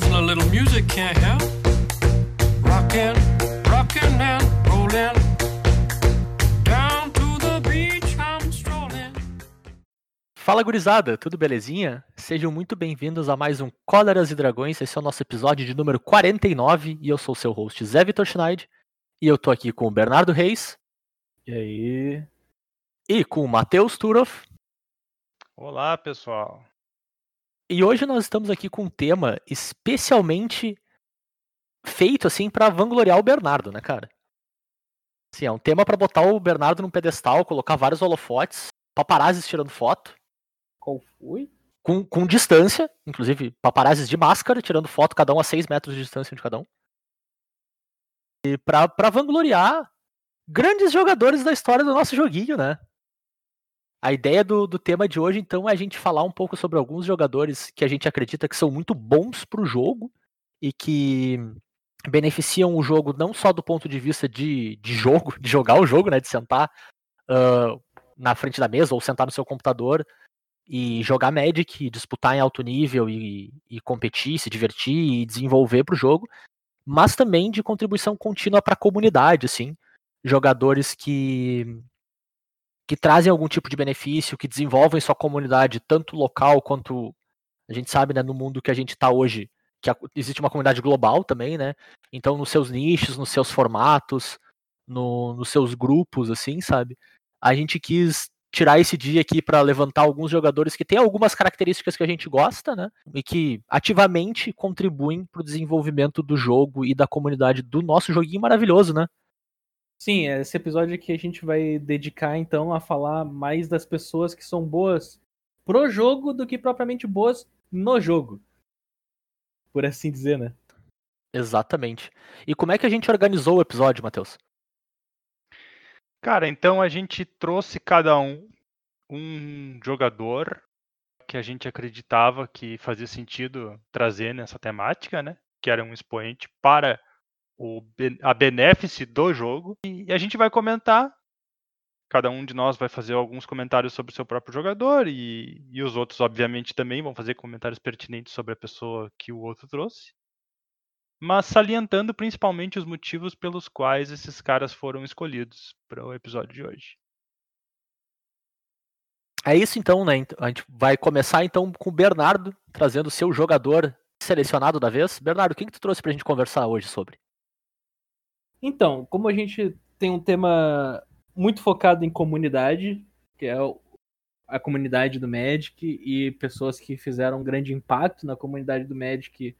A little music can't help. Rockin', rockin' and rollin'. Down to the beach I'm strolling. Fala gurizada, tudo belezinha? Sejam muito bem-vindos a mais um Cóleras e Dragões. Esse é o nosso episódio de número 49 e eu sou o seu host Zé Vitor Schneid. E eu tô aqui com o Bernardo Reis E aí? e com o Matheus Turoff. Olá, pessoal. E hoje nós estamos aqui com um tema especialmente feito assim pra vangloriar o Bernardo, né, cara? Assim, é um tema pra botar o Bernardo num pedestal, colocar vários holofotes, paparazzis tirando foto, Qual foi? com, com distância, inclusive paparazzis de máscara, tirando foto, cada um a 6 metros de distância de cada um. E pra, pra vangloriar grandes jogadores da história do nosso joguinho, né? A ideia do, do tema de hoje, então, é a gente falar um pouco sobre alguns jogadores que a gente acredita que são muito bons pro jogo e que beneficiam o jogo não só do ponto de vista de, de jogo, de jogar o jogo, né? De sentar ah, na frente da mesa ou sentar no seu computador e jogar Magic, e disputar em alto nível e, e competir, se divertir e desenvolver pro jogo, mas também de contribuição contínua para a comunidade, assim, jogadores que que trazem algum tipo de benefício, que desenvolvem sua comunidade tanto local quanto a gente sabe, né, no mundo que a gente está hoje, que existe uma comunidade global também, né? Então, nos seus nichos, nos seus formatos, no- nos seus grupos, assim, sabe? A gente quis tirar esse dia aqui para levantar alguns jogadores que têm algumas características que a gente gosta, né? E que ativamente contribuem para o desenvolvimento do jogo e da comunidade do nosso joguinho maravilhoso, né? Sim, esse episódio aqui a gente vai dedicar então a falar mais das pessoas que são boas pro jogo do que propriamente boas no jogo. Por assim dizer, né? Exatamente. E como é que a gente organizou o episódio, Matheus? Cara, então a gente trouxe cada um um jogador que a gente acreditava que fazia sentido trazer nessa temática, né? Que era um expoente para o, a benefício do jogo. E a gente vai comentar. Cada um de nós vai fazer alguns comentários sobre o seu próprio jogador e, e os outros, obviamente, também vão fazer comentários pertinentes sobre a pessoa que o outro trouxe. Mas salientando principalmente os motivos pelos quais esses caras foram escolhidos para o episódio de hoje. É isso então, né? A gente vai começar então com o Bernardo, trazendo o seu jogador selecionado da vez. Bernardo, quem que tu trouxe pra gente conversar hoje sobre? Então, como a gente tem um tema muito focado em comunidade, que é a comunidade do Magic e pessoas que fizeram um grande impacto na comunidade do Magic,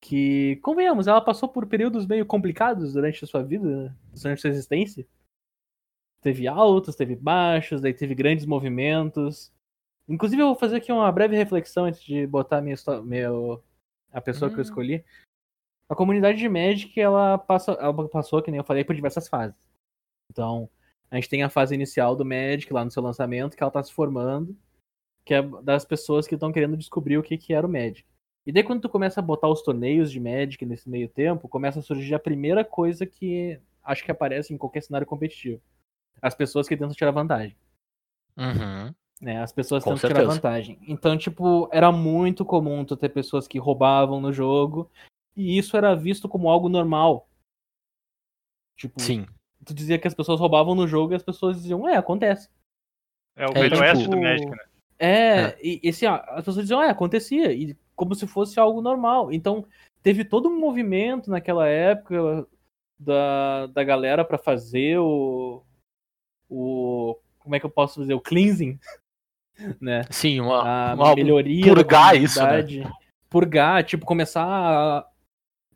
que, convenhamos, ela passou por períodos meio complicados durante a sua vida, né? durante a sua existência. Teve altos, teve baixos, daí teve grandes movimentos. Inclusive, eu vou fazer aqui uma breve reflexão antes de botar minha, meu, a pessoa que eu Hum. escolhi. A comunidade de Magic, ela, passa, ela passou, que nem eu falei, por diversas fases. Então, a gente tem a fase inicial do Magic, lá no seu lançamento, que ela tá se formando, que é das pessoas que estão querendo descobrir o que, que era o Magic. E daí, quando tu começa a botar os torneios de Magic nesse meio tempo, começa a surgir a primeira coisa que acho que aparece em qualquer cenário competitivo. As pessoas que tentam tirar vantagem Uhum. né? As pessoas Com tentam tirar vantagem. Então, tipo, era muito comum tu ter pessoas que roubavam no jogo, e isso era visto como algo normal. Tipo, Sim. tu dizia que as pessoas roubavam no jogo e as pessoas diziam, é, acontece. É o É, Velho tipo, Oeste do Magic, né? É, e esse, ó, as pessoas diziam, é, acontecia, e como se fosse algo normal. Então, teve todo um movimento naquela época da, da galera pra fazer o. o. Como é que eu posso dizer? O cleansing, né? Sim, uma, a uma- melhoria purgar isso, né? Purgar, tipo, começar a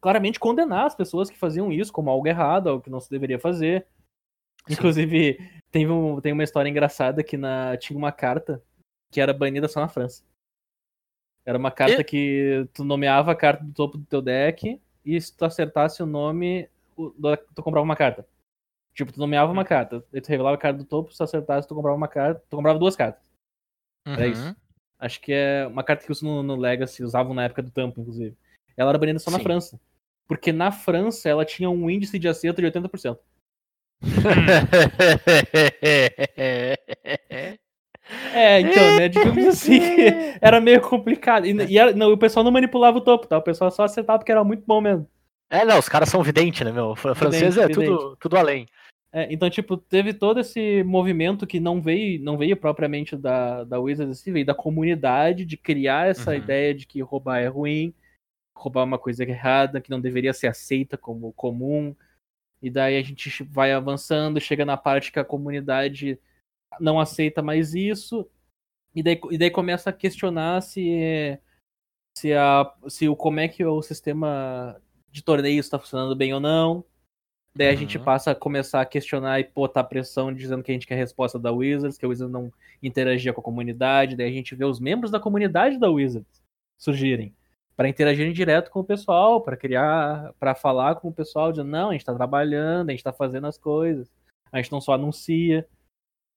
claramente condenar as pessoas que faziam isso como algo errado, algo que não se deveria fazer. Sim. Inclusive, tem, um, tem uma história engraçada que na, tinha uma carta que era banida só na França. Era uma carta E- que tu nomeava a carta do topo do teu deck e se tu acertasse o nome, tu comprava uma carta. Tipo, tu nomeava uma carta, aí tu revelava a carta do topo, se tu acertasse, tu comprava uma carta, tu comprava duas cartas. Era isso. Uhum. Acho que é uma carta que usam no, no Legacy, usavam na época do Tampo, inclusive. Ela era banida só na Sim. França. Porque na França ela tinha um índice de acerto de 80%. É, então, né? Digamos assim, era meio complicado. E, e era- não, o pessoal não manipulava o topo, tá? O pessoal só acertava porque era muito bom mesmo. É, não, os caras são videntes, né, meu? Fran- Francês é Vidente, tudo, tudo além. É, então, tipo, teve todo esse movimento que não veio, não veio propriamente da, da Wizards, assim, veio da comunidade de criar essa Uhum. ideia de que roubar é ruim, roubar uma coisa errada, que não deveria ser aceita como comum. E daí a gente vai avançando, chega na parte que a comunidade não aceita mais isso, e daí, e daí começa a questionar se, se, a, se o, como é que o sistema de torneios está funcionando bem ou não. Daí a gente Uhum. passa a começar a questionar e botar pressão dizendo que a gente quer a resposta da Wizards, que a Wizards não interagia com a comunidade. Daí a gente vê os membros da comunidade da Wizards surgirem para interagirem direto com o pessoal, para criar, para falar com o pessoal, dizendo: não, a gente tá trabalhando, a gente tá fazendo as coisas, a gente não só anuncia.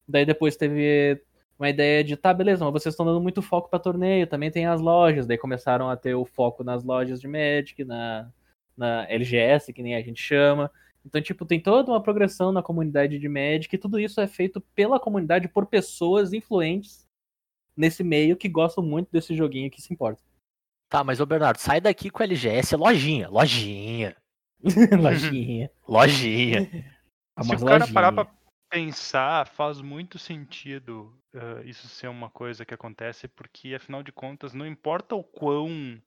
Daí depois teve uma ideia de, tá, beleza, mas vocês estão dando muito foco para torneio, também tem as lojas. Daí começaram a ter o foco nas lojas de Magic, na, na LGS, que nem a gente chama. Então, tipo, tem toda uma progressão na comunidade de Magic e tudo isso é feito pela comunidade, por pessoas influentes nesse meio que gostam muito desse joguinho que se importa. Tá, mas ô Bernardo, sai daqui com o LGS, lojinha, lojinha, Lojinha. lojinha. Ah, Se o cara lojinha. parar pra pensar, faz muito sentido ah, isso ser uma coisa que acontece, porque afinal de contas, não importa o quão.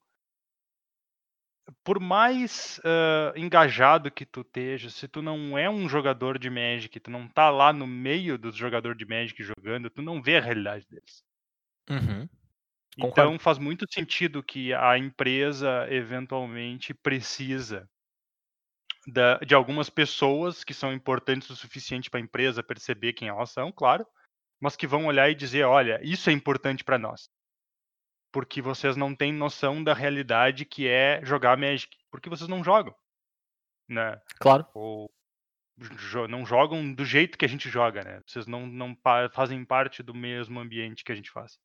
Por mais ah, engajado que tu esteja, se tu não é um jogador de Magic, tu não tá lá no meio dos jogadores de Magic jogando, tu não vê a realidade deles. Uhum. Concordo. Então faz muito sentido que a empresa eventualmente precisa da- de algumas pessoas que são importantes o suficiente para a empresa perceber quem elas são, claro, mas que vão olhar e dizer, olha, isso é importante para nós. Porque vocês não têm noção da realidade que é jogar Magic, porque vocês não jogam, né? Claro. Ou não jogam do jeito que a gente joga, né? Vocês não, não fazem parte do mesmo ambiente que a gente faz.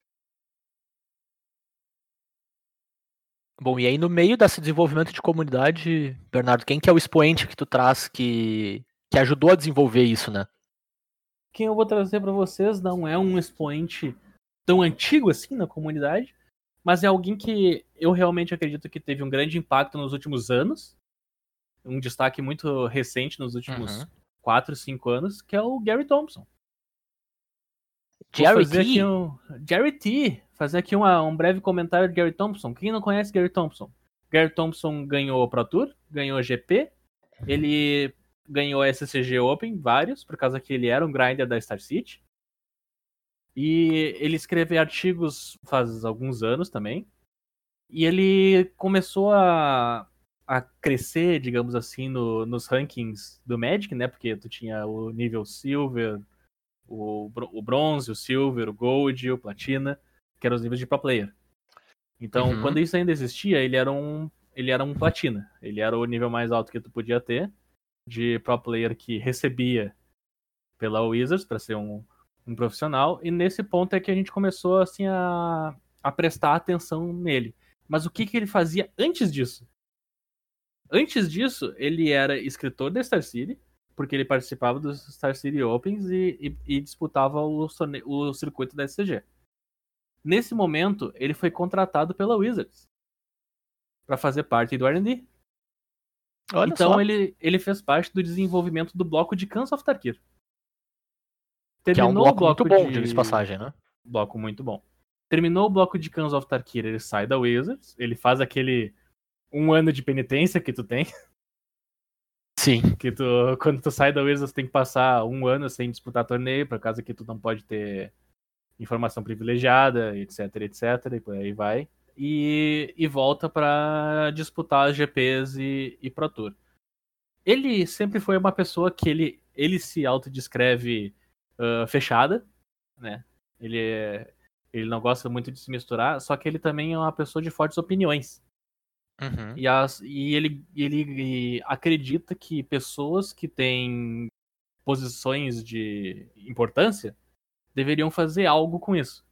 Bom, e aí no meio desse desenvolvimento de comunidade, Bernardo, quem que é o expoente que tu traz que, que ajudou a desenvolver isso, né? Quem eu vou trazer para vocês não é um expoente tão antigo assim na comunidade, mas é alguém que eu realmente acredito que teve um grande impacto nos últimos anos, um destaque muito recente nos últimos Uhum. 4, 5 anos, que é o Gary Thompson. Jerry T. um... Gary T. Fazer aqui uma- um breve comentário de Gary Thompson. Quem não conhece Gary Thompson? Gary Thompson ganhou Pro Tour, ganhou GP, ele ganhou SCG Open, vários, por causa que ele era um grinder da Star City. E ele escreve artigos faz alguns anos também. E ele começou a, a crescer, digamos assim, no- nos rankings do Magic, né? Porque tu tinha o nível Silver, o, o bronze, o silver, o gold, o platina, que eram os níveis de pro player. Então, Uhum. quando isso ainda existia, ele era um ele era um platina. Ele era o nível mais alto que tu podia ter de pro player que recebia pela Wizards para ser um, um profissional. E nesse ponto é que a gente começou assim a, a prestar atenção nele. Mas o que, que ele fazia antes disso? Antes disso, ele era escritor da Star City, porque ele participava dos Star City Opens e, e- e disputava o, o circuito da SCG. Nesse momento, ele foi contratado pela Wizards para fazer parte do R&D. Olha então só, ele, ele fez parte do desenvolvimento do bloco de Cans of Tarkir. que é um Terminou o bloco muito bom, de- de passagem, né? bloco muito bom. Terminou o bloco de Cans of Tarkir, ele sai da Wizards, ele faz aquele um ano de penitência que tu tem, Sim. que tu quando tu sai da Wizards tem que passar um ano sem disputar torneio, por causa que tu não pode ter informação privilegiada, etc, etc, e por aí vai. E, e volta pra disputar as GPs e, e Pro Tour. Ele sempre foi uma pessoa que ele, ele se autodescreve ah, fechada, né? Ele, é- ele não gosta muito de se misturar, só que ele também é uma pessoa de fortes opiniões. Uhum. E, as- e ele, ele acredita que pessoas que têm posições de importância deveriam fazer algo com isso.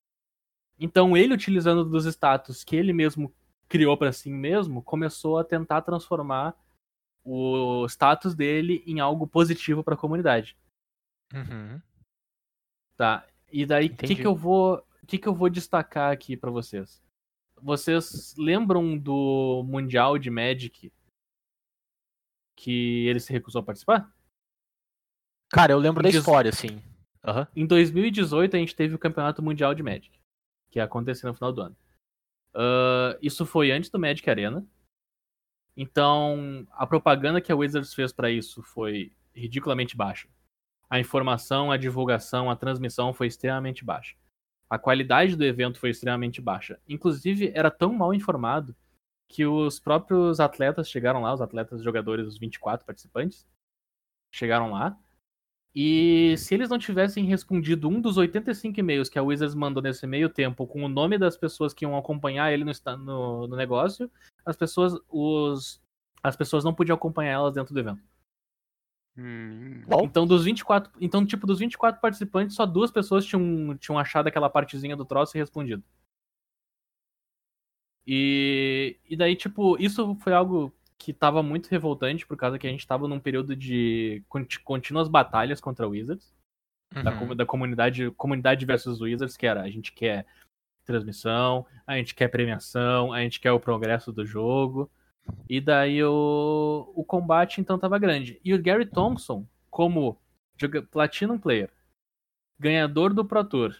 Então ele, utilizando dos status que ele mesmo criou para si mesmo, começou a tentar transformar o status dele em algo positivo para a comunidade. Uhum. Tá? E daí, o que, que eu vou. Que, que eu vou destacar aqui pra vocês? Vocês lembram do Mundial de Magic que ele se recusou a participar? Cara, eu lembro da história, assim. Aham. Em 2018 a gente teve o Campeonato Mundial de Magic, que ia acontecer no final do ano. Ah, isso foi antes do Magic Arena. Então, a propaganda que a Wizards fez pra isso foi ridiculamente baixa. A informação, a divulgação, a transmissão foi extremamente baixa. A qualidade do evento foi extremamente baixa. Inclusive, era tão mal informado que os próprios atletas chegaram lá, os atletas jogadores, os 24 participantes, chegaram lá. E se eles não tivessem respondido um dos 85 e-mails que a Wizards mandou nesse meio tempo com o nome das pessoas que iam acompanhar ele no, no- no negócio, as pessoas, os, as pessoas não podiam acompanhar elas dentro do evento. Hum, Então, dos 24, então, tipo, dos 24 participantes, só duas pessoas tinham, tinham achado aquela partezinha do troço e respondido. E, e daí, tipo, isso foi algo que tava muito revoltante, por causa que a gente tava num período de contínuas batalhas contra Wizards da, uhum. comu- da comunidade, comunidade versus Wizards, que era a gente quer transmissão, a gente quer premiação, a gente quer o progresso do jogo. E daí o, o combate então tava grande. E o Gary Thompson, como Platinum Player, ganhador do Pro Tour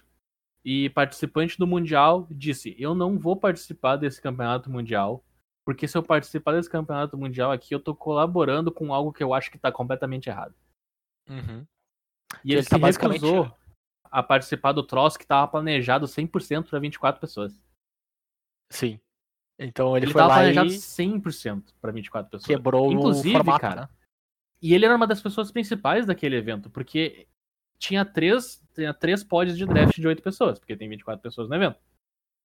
e participante do Mundial, disse: Eu não vou participar desse campeonato mundial, porque se eu participar desse campeonato mundial aqui, eu tô colaborando com algo que eu acho que tá completamente errado. Uhum. E Ele ele, tá se basicamente- recusou a participar do troço que tava planejado 100% para 24 pessoas. Sim. Então ele, Ele, foi tava lá planejado e 100% para 24 pessoas. quebrou Inclusive, o formato, cara, né? E ele era uma das pessoas principais daquele evento, porque tinha três, tinha três pods de draft de 8 pessoas, porque tem 24 pessoas no evento.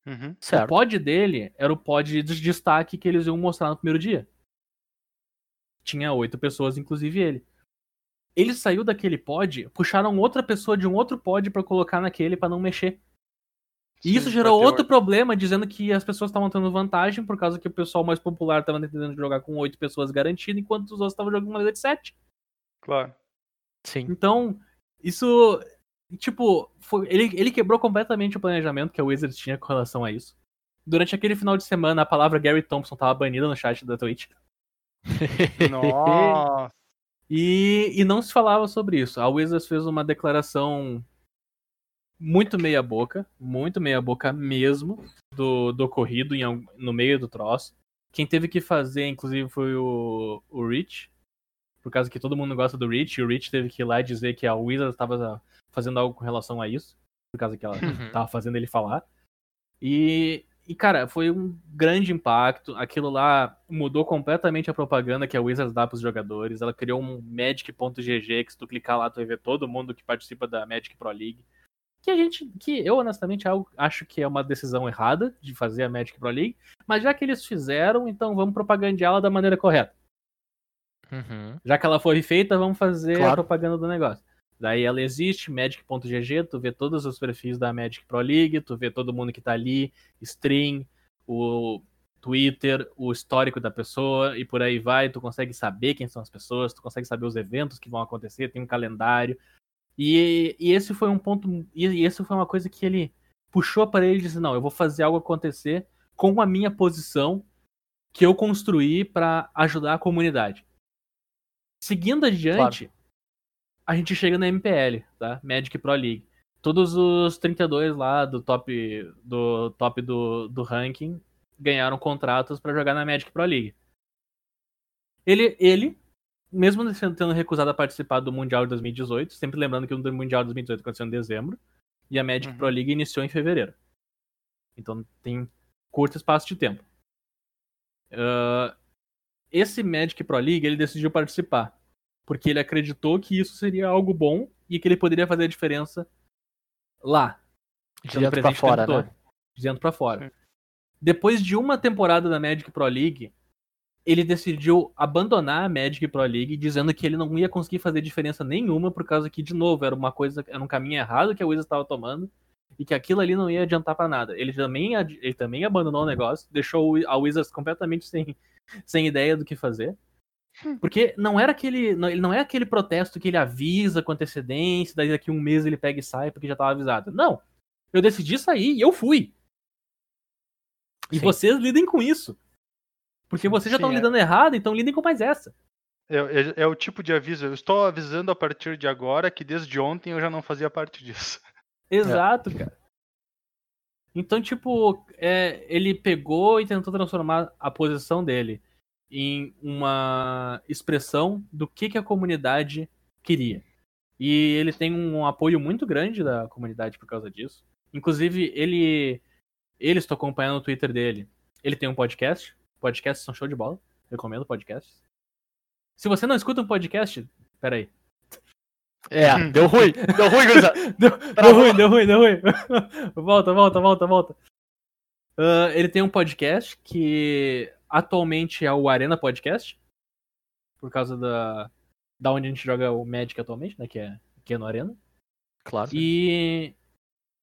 Uhum. O pod dele era o pod de destaque que eles iam mostrar no primeiro dia. Tinha oito pessoas, inclusive ele. Ele saiu daquele pod, puxaram outra pessoa de um outro pod pra colocar naquele pra não mexer. E isso Sim, gerou pra ter outro problema, dizendo que as pessoas estavam tendo vantagem por causa que o pessoal mais popular estava tentando jogar com oito pessoas garantido, enquanto os outros estavam jogando com uma de sete. Claro. Sim. Então, isso. Tipo, foi- ele, ele quebrou completamente o planejamento que a Wizards tinha com relação a isso. Durante aquele final de semana, a palavra Gary Thompson tava banida no chat da Twitch. Nossa. E, e não se falava sobre isso. A Wizards fez uma declaração muito meia boca, muito meia boca mesmo, do, do ocorrido em no meio do troço. Quem teve que fazer, inclusive, foi o, o Rich, por causa que todo mundo gosta do Rich, e o Rich teve que ir lá dizer que a Wizards estava fazendo algo com relação a isso, por causa que ela Uhum. tava fazendo ele falar. E, e, cara, foi um grande impacto. Aquilo lá mudou completamente a propaganda que a Wizards dá pros jogadores. Ela criou um Magic.gg que se tu clicar lá, tu vai ver todo mundo que participa da Magic Pro League. Que a gente, que eu honestamente acho que é uma decisão errada de fazer a Magic Pro League, mas já que eles fizeram, então vamos propagandeá-la da maneira correta. Uhum. Já que ela foi feita, vamos fazer a Claro. propaganda do negócio. Daí ela existe, magic.gg, tu vê todos os perfis da Magic Pro League, tu vê todo mundo que tá ali, stream, o Twitter, o histórico da pessoa e por aí vai, tu consegue saber quem são as pessoas, tu consegue saber os eventos que vão acontecer, tem um calendário. E, e esse foi um ponto, e, e esse foi uma coisa que ele puxou para ele e disse: "Não, eu vou fazer algo acontecer com a minha posição que eu construí para ajudar a comunidade". Seguindo adiante, a gente chega na MPL, tá? Magic Pro League. Todos os 32 lá do top do top do, do ranking ganharam contratos para jogar na Magic Pro League. Ele, ele, mesmo tendo recusado a participar do Mundial de 2018, sempre lembrando que o Mundial de 2018 aconteceu em dezembro, e a Magic Uhum. Pro League iniciou em fevereiro. Então tem curto espaço de tempo. Ah, esse Magic Pro League ele decidiu participar porque ele acreditou que isso seria algo bom e que ele poderia fazer a diferença lá, sendo dentro pra fora, todo, né? de dentro pra fora. Depois de uma temporada da Magic Pro League, ele decidiu abandonar a Magic Pro League, dizendo que ele não ia conseguir fazer diferença nenhuma, por causa que, de novo, era uma coisa, era um caminho errado que a Wizards estava tomando, e que aquilo ali não ia adiantar pra nada. Ele também, ele também abandonou o negócio, deixou o- a Wizards completamente sem, sem ideia do que fazer. Porque não era aquele. Não, ele não é aquele protesto que ele avisa com antecedência, daí daqui um mês ele pega e sai porque já tava avisado. Não. Eu decidi sair e eu fui. E Sim. vocês lidem com isso. Porque vocês já estão é. lidando errado, então lidem com mais essa. É, é- é o tipo de aviso. Eu estou avisando a partir de agora que desde ontem eu já não fazia parte disso. Exato, cara. Então, tipo, é, ele pegou e tentou transformar a posição dele em uma expressão do que, que a comunidade queria. E ele tem um apoio muito grande da comunidade por causa disso. Inclusive, ele. Ele estou acompanhando o Twitter dele. Ele tem um podcast. Podcasts são show de bola. Recomendo podcasts. Se você não escuta um podcast, peraí. É, deu ruim. Deu ruim. Deu, deu ruim, deu ruim, deu ruim. volta, volta, volta, volta. Ah, ele tem um podcast que atualmente é o Arena Podcast. Por causa da, da onde a gente joga o Magic atualmente, né? Que é, que é no Arena. Claro. E,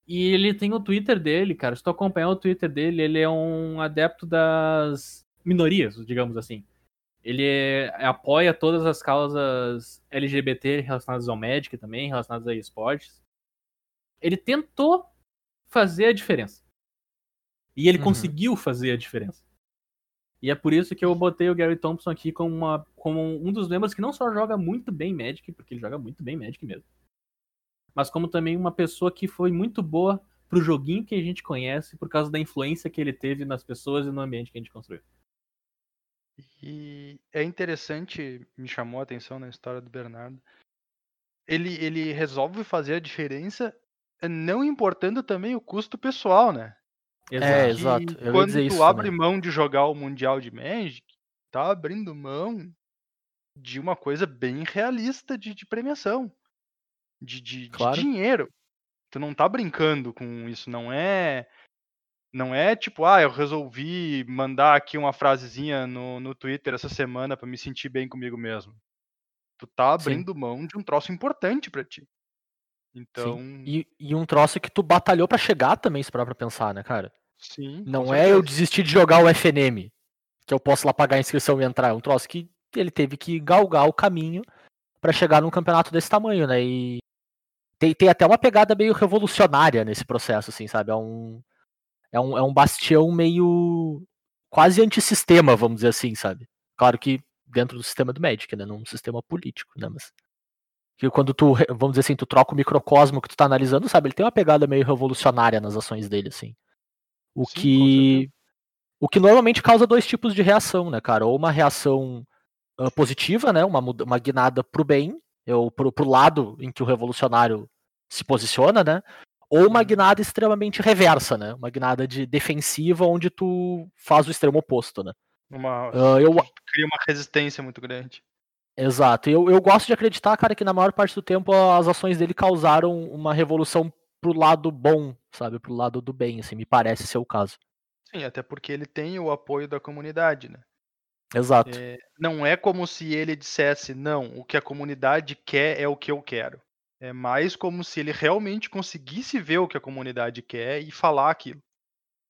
e ele tem o Twitter dele, cara. Se tu acompanhar o Twitter dele, ele é um adepto das minorias, digamos assim. Ele é- apoia todas as causas LGBT relacionadas ao Magic também, relacionadas a esportes. Ele tentou fazer a diferença. E ele Uhum. conseguiu fazer a diferença. E é por isso que eu botei o Gary Thompson aqui como, uma, como um dos membros que não só joga muito bem Magic, porque ele joga muito bem Magic mesmo mas como também uma pessoa que foi muito boa pro joguinho que a gente conhece por causa da influência que ele teve nas pessoas e no ambiente que a gente construiu. E é interessante, me chamou a atenção na história do Bernardo. Ele, ele resolve fazer a diferença, não importando também o custo pessoal, né? É, Que exato. Eu ia quando dizer tu isso abre também. mão de jogar o Mundial de Magic, tá abrindo mão de uma coisa bem realista de, de premiação. De, de, de Claro. dinheiro. Tu não tá brincando com isso, não é. Não é tipo, ah, eu resolvi mandar aqui uma frasezinha no, no Twitter essa semana pra me sentir bem comigo mesmo. Tu tá Sim. abrindo mão de um troço importante pra ti. Então, E, e um troço que tu batalhou pra chegar também, se parar pra pensar, né, cara? sim. Não é eu desistir de jogar o FNM, que eu posso lá pagar a inscrição e entrar. É um troço que ele teve que galgar o caminho pra chegar num campeonato desse tamanho, né? E tem, tem até uma pegada meio revolucionária nesse processo, assim, sabe? É um, é um, é um bastião meio quase antissistema, vamos dizer assim, sabe? Claro que dentro do sistema do Magic, né? Não um sistema político, né? Mas que quando tu, vamos dizer assim, tu troca o microcosmo que tu tá analisando, sabe? Ele tem uma pegada meio revolucionária nas ações dele, assim. O Sim, que o que normalmente causa dois tipos de reação, né, cara? Ou uma reação ah, positiva, né? Uma, uma guinada pro bem, ou pro, pro lado em que o revolucionário se posiciona, né? Ou uma Uhum. guinada extremamente reversa, né? Uma guinada de defensiva onde tu faz o extremo oposto, né? Uma, Ah, eu, cria uma resistência muito grande. Exato. Eu, eu gosto de acreditar, cara, que na maior parte do tempo as ações dele causaram uma revolução pro lado bom, sabe? Pro lado do bem, assim, me parece ser o caso. Sim, até porque ele tem o apoio da comunidade, né? Exato. É, não é como se ele dissesse, não, o que a comunidade quer é o que eu quero. É mais como se ele realmente conseguisse ver o que a comunidade quer e falar aquilo.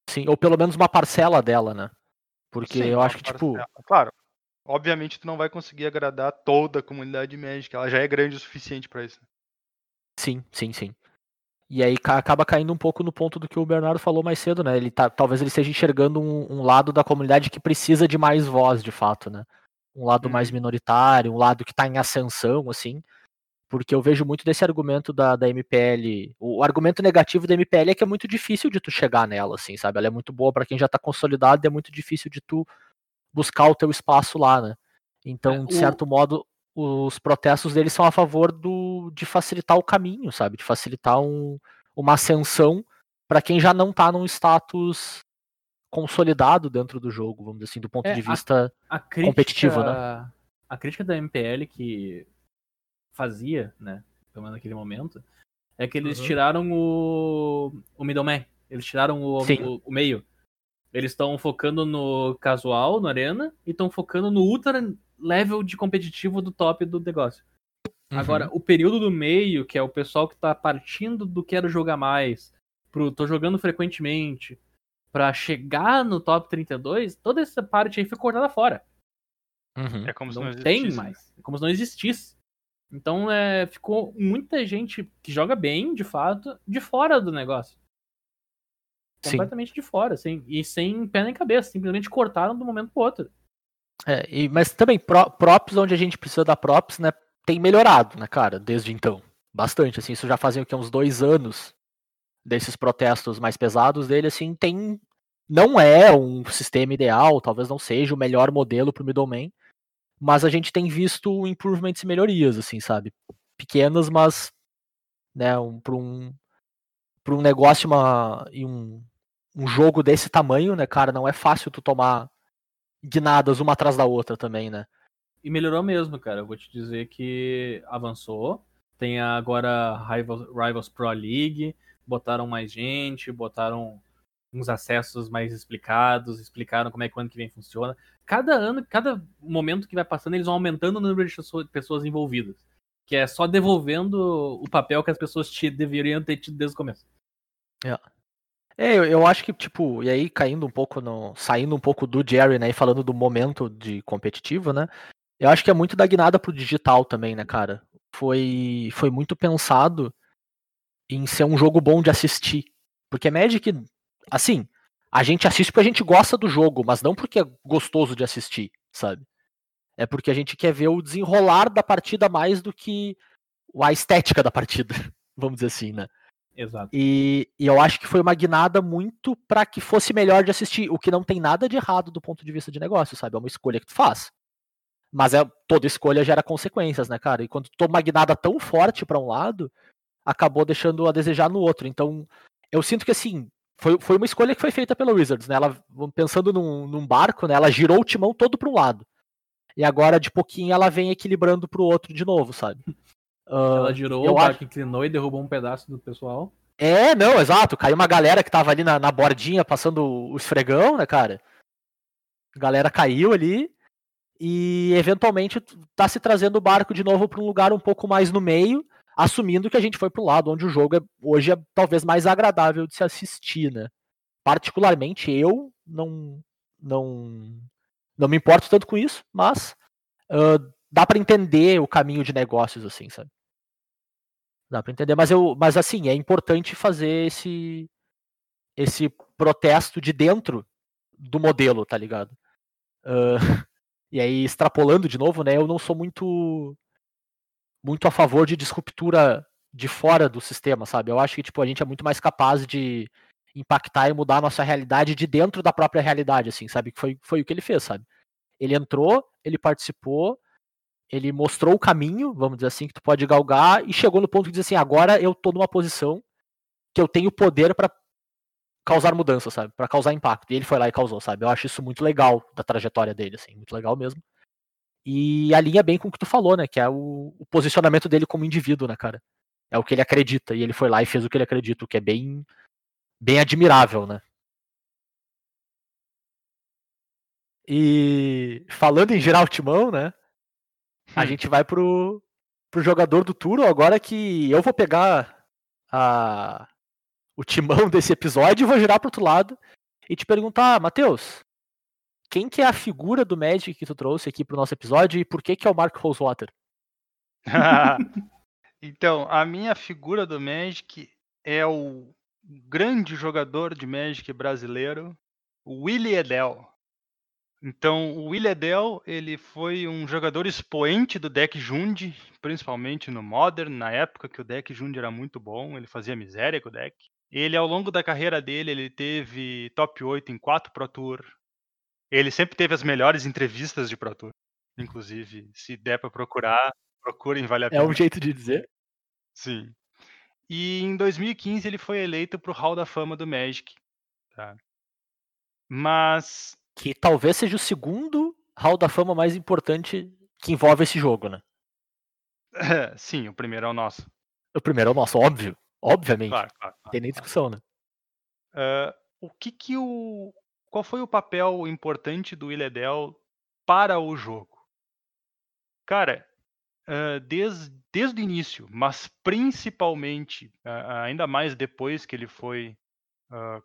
Sim, ou pelo menos uma parcela dela, né? Porque Sim, eu acho que, tipo, parcela. Claro, obviamente tu não vai conseguir agradar toda a comunidade médica, ela já é grande o suficiente pra isso. sim, sim, sim. E aí ca- acaba caindo um pouco no ponto do que o Bernardo falou mais cedo, né? Ele tá, talvez ele esteja enxergando um, um lado da comunidade que precisa de mais voz, de fato, né? Um lado mais Uhum. minoritário, um lado que tá em ascensão, assim. Porque eu vejo muito desse argumento da, da MPL. O, o argumento negativo da MPL é que é muito difícil de tu chegar nela, assim, sabe? Ela é muito boa pra quem já tá consolidado e é muito difícil de tu buscar o teu espaço lá, né? Então, É, de certo modo, os protestos deles são a favor do, de facilitar o caminho, sabe? De facilitar um, uma ascensão pra quem já não tá num status consolidado dentro do jogo, vamos dizer assim, do ponto É, de a- vista. A crítica, Competitiva, né? A crítica da MPL que fazia, né, pelo menos naquele momento, é que eles Uhum. tiraram o, o middleman. Eles tiraram o, o, o meio. Eles estão focando no casual, no arena, e estão focando no ultra level de competitivo do top do negócio. Uhum. Agora, o período do meio, que é o pessoal que tá partindo do quero jogar mais, pro tô jogando frequentemente, pra chegar no top 32, toda essa parte aí foi cortada fora. Uhum. É como se não, não tem existisse. mais. É como se não existisse. Então é, ficou muita gente que joga bem, de fato, de fora do negócio. Sim. Completamente de fora, assim. E sem pé nem cabeça. Simplesmente cortaram do momento pro outro. É, e- mas também, pro, props onde a gente precisa dar props, né? Tem melhorado, né, cara, desde então. Bastante, assim, isso já fazem o quê? Uns dois anos desses protestos mais pesados dele, assim, tem. Não é um sistema ideal, talvez não seja o melhor modelo pro middleman, mas a gente tem visto improvements e melhorias, assim, sabe? Pequenas, mas, né, um, para um, pra um negócio uma, e um, um jogo desse tamanho, né, cara, não é fácil tu tomar guinadas uma atrás da outra também, né? E melhorou mesmo, cara. Eu vou te dizer que avançou. Tem agora Rivals, Rivals Pro League, botaram mais gente, botaram uns acessos mais explicados, explicaram como é que o ano que vem funciona. Cada ano, cada momento que vai passando, eles vão aumentando o número de pessoa- pessoas envolvidas. Que é só devolvendo o papel que as pessoas te, deveriam ter tido desde o começo. É, eu, eu acho que, tipo, e aí caindo um pouco no. saindo um pouco do Jerry, né? E falando do momento de competitivo, né? Eu acho que é muito da guinada pro digital também, né, cara? Foi, foi muito pensado em ser um jogo bom de assistir. Porque Magic, assim, a gente assiste porque a gente gosta do jogo, mas não porque é gostoso de assistir, sabe? É porque a gente quer ver o desenrolar da partida mais do que a estética da partida, vamos dizer assim, né? Exato. E, e eu acho que foi uma guinada muito pra que fosse melhor de assistir, o que não tem nada de errado do ponto de vista de negócio, sabe? É uma escolha que tu faz. Mas é, toda escolha gera consequências, né, cara? E quando tu toma guinada tão forte pra um lado, acabou deixando a desejar no outro. Então, eu sinto que assim, foi, foi uma escolha que foi feita pela Wizards, né? Ela, pensando num, num barco, né? Ela girou o timão todo pro lado. E agora, de pouquinho, ela vem equilibrando pro outro de novo, sabe? Ah, Ela girou, eu o acho- barco inclinou e derrubou um pedaço do pessoal. é, não, exato. Caiu uma galera que tava ali na, na bordinha passando o esfregão, né, cara? A galera caiu ali e eventualmente tá se trazendo o barco de novo para um lugar um pouco mais no meio, assumindo que a gente foi pro lado onde o jogo é, hoje é talvez mais agradável de se assistir, né? Particularmente eu não não não me importo tanto com isso, mas ah, dá para entender o caminho de negócios assim, sabe? Dá pra entender, mas eu, mas assim, é importante fazer esse esse protesto de dentro do modelo, tá ligado? Ah, e aí extrapolando de novo, né, eu não sou muito muito a favor de disruptura de fora do sistema, sabe? Eu acho que tipo a gente é muito mais capaz de impactar e mudar a nossa realidade de dentro da própria realidade, assim, sabe? Que foi foi o que ele fez, sabe? Ele entrou, ele participou, ele mostrou o caminho, vamos dizer assim, que tu pode galgar, e chegou no ponto de dizer assim, agora eu tô numa posição que eu tenho poder pra causar mudança, sabe? Pra causar impacto. E ele foi lá e causou, sabe? Eu acho isso muito legal da trajetória dele, assim, muito legal mesmo. E alinha bem com o que tu falou, né? Que é o, o posicionamento dele como indivíduo, né, cara? É o que ele acredita. E ele foi lá e fez o que ele acredita, o que é bem, bem admirável, né? E falando em girar o timão, né? A Hum. gente vai pro, pro jogador do Turo agora que eu vou pegar a, o timão desse episódio e vou girar pro outro lado e te perguntar, Matheus, quem que é a figura do Magic que tu trouxe aqui pro nosso episódio e por que que é o Mark Rosewater? então, a minha figura do Magic é o grande jogador de Magic brasileiro, Willie Edel. Então, o Willie Edel, ele foi um jogador expoente do deck Jund, principalmente no Modern, na época que o deck Jund era muito bom, ele fazia miséria com o deck. Ele, ao longo da carreira dele, ele teve top 8 em 4 Pro Tour. Ele sempre teve as melhores entrevistas de Pro Tour. Inclusive, se der pra procurar, procurem, vale a É pena. um jeito de dizer. Sim. E em 2015 ele foi eleito pro Hall da Fama do Magic. Tá? Mas Que talvez seja o segundo Hall da Fama mais importante que envolve esse jogo, né? sim, o primeiro é o nosso. O primeiro é o nosso, óbvio. Obviamente. Claro, claro. Não tem nem claro. discussão, né? Ah, o que que o qual foi o papel importante do Iledel para o jogo? Cara, ah, desde, desde o início, mas principalmente, ah, ainda mais depois que ele foi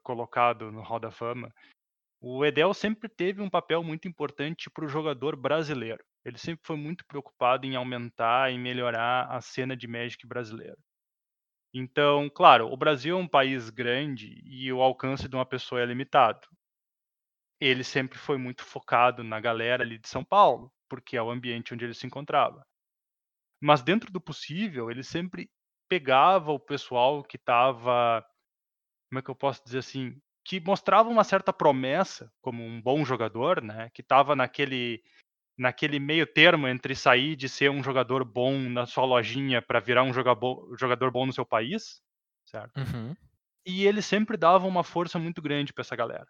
colocado no Hall da Fama, o Edel sempre teve um papel muito importante para o jogador brasileiro. Ele sempre foi muito preocupado em aumentar e melhorar a cena de Magic brasileira. Então, claro, o Brasil é um país grande e o alcance de uma pessoa é limitado. Ele sempre foi muito focado na galera ali de São Paulo, porque é o ambiente onde ele se encontrava. Mas dentro do possível, ele sempre pegava o pessoal que estava, como é que eu posso dizer assim, que mostrava uma certa promessa como um bom jogador, né? Que estava naquele naquele meio termo entre sair de ser um jogador bom na sua lojinha para virar um jogador bom no seu país, certo? Uhum. E ele sempre dava uma força muito grande para essa galera.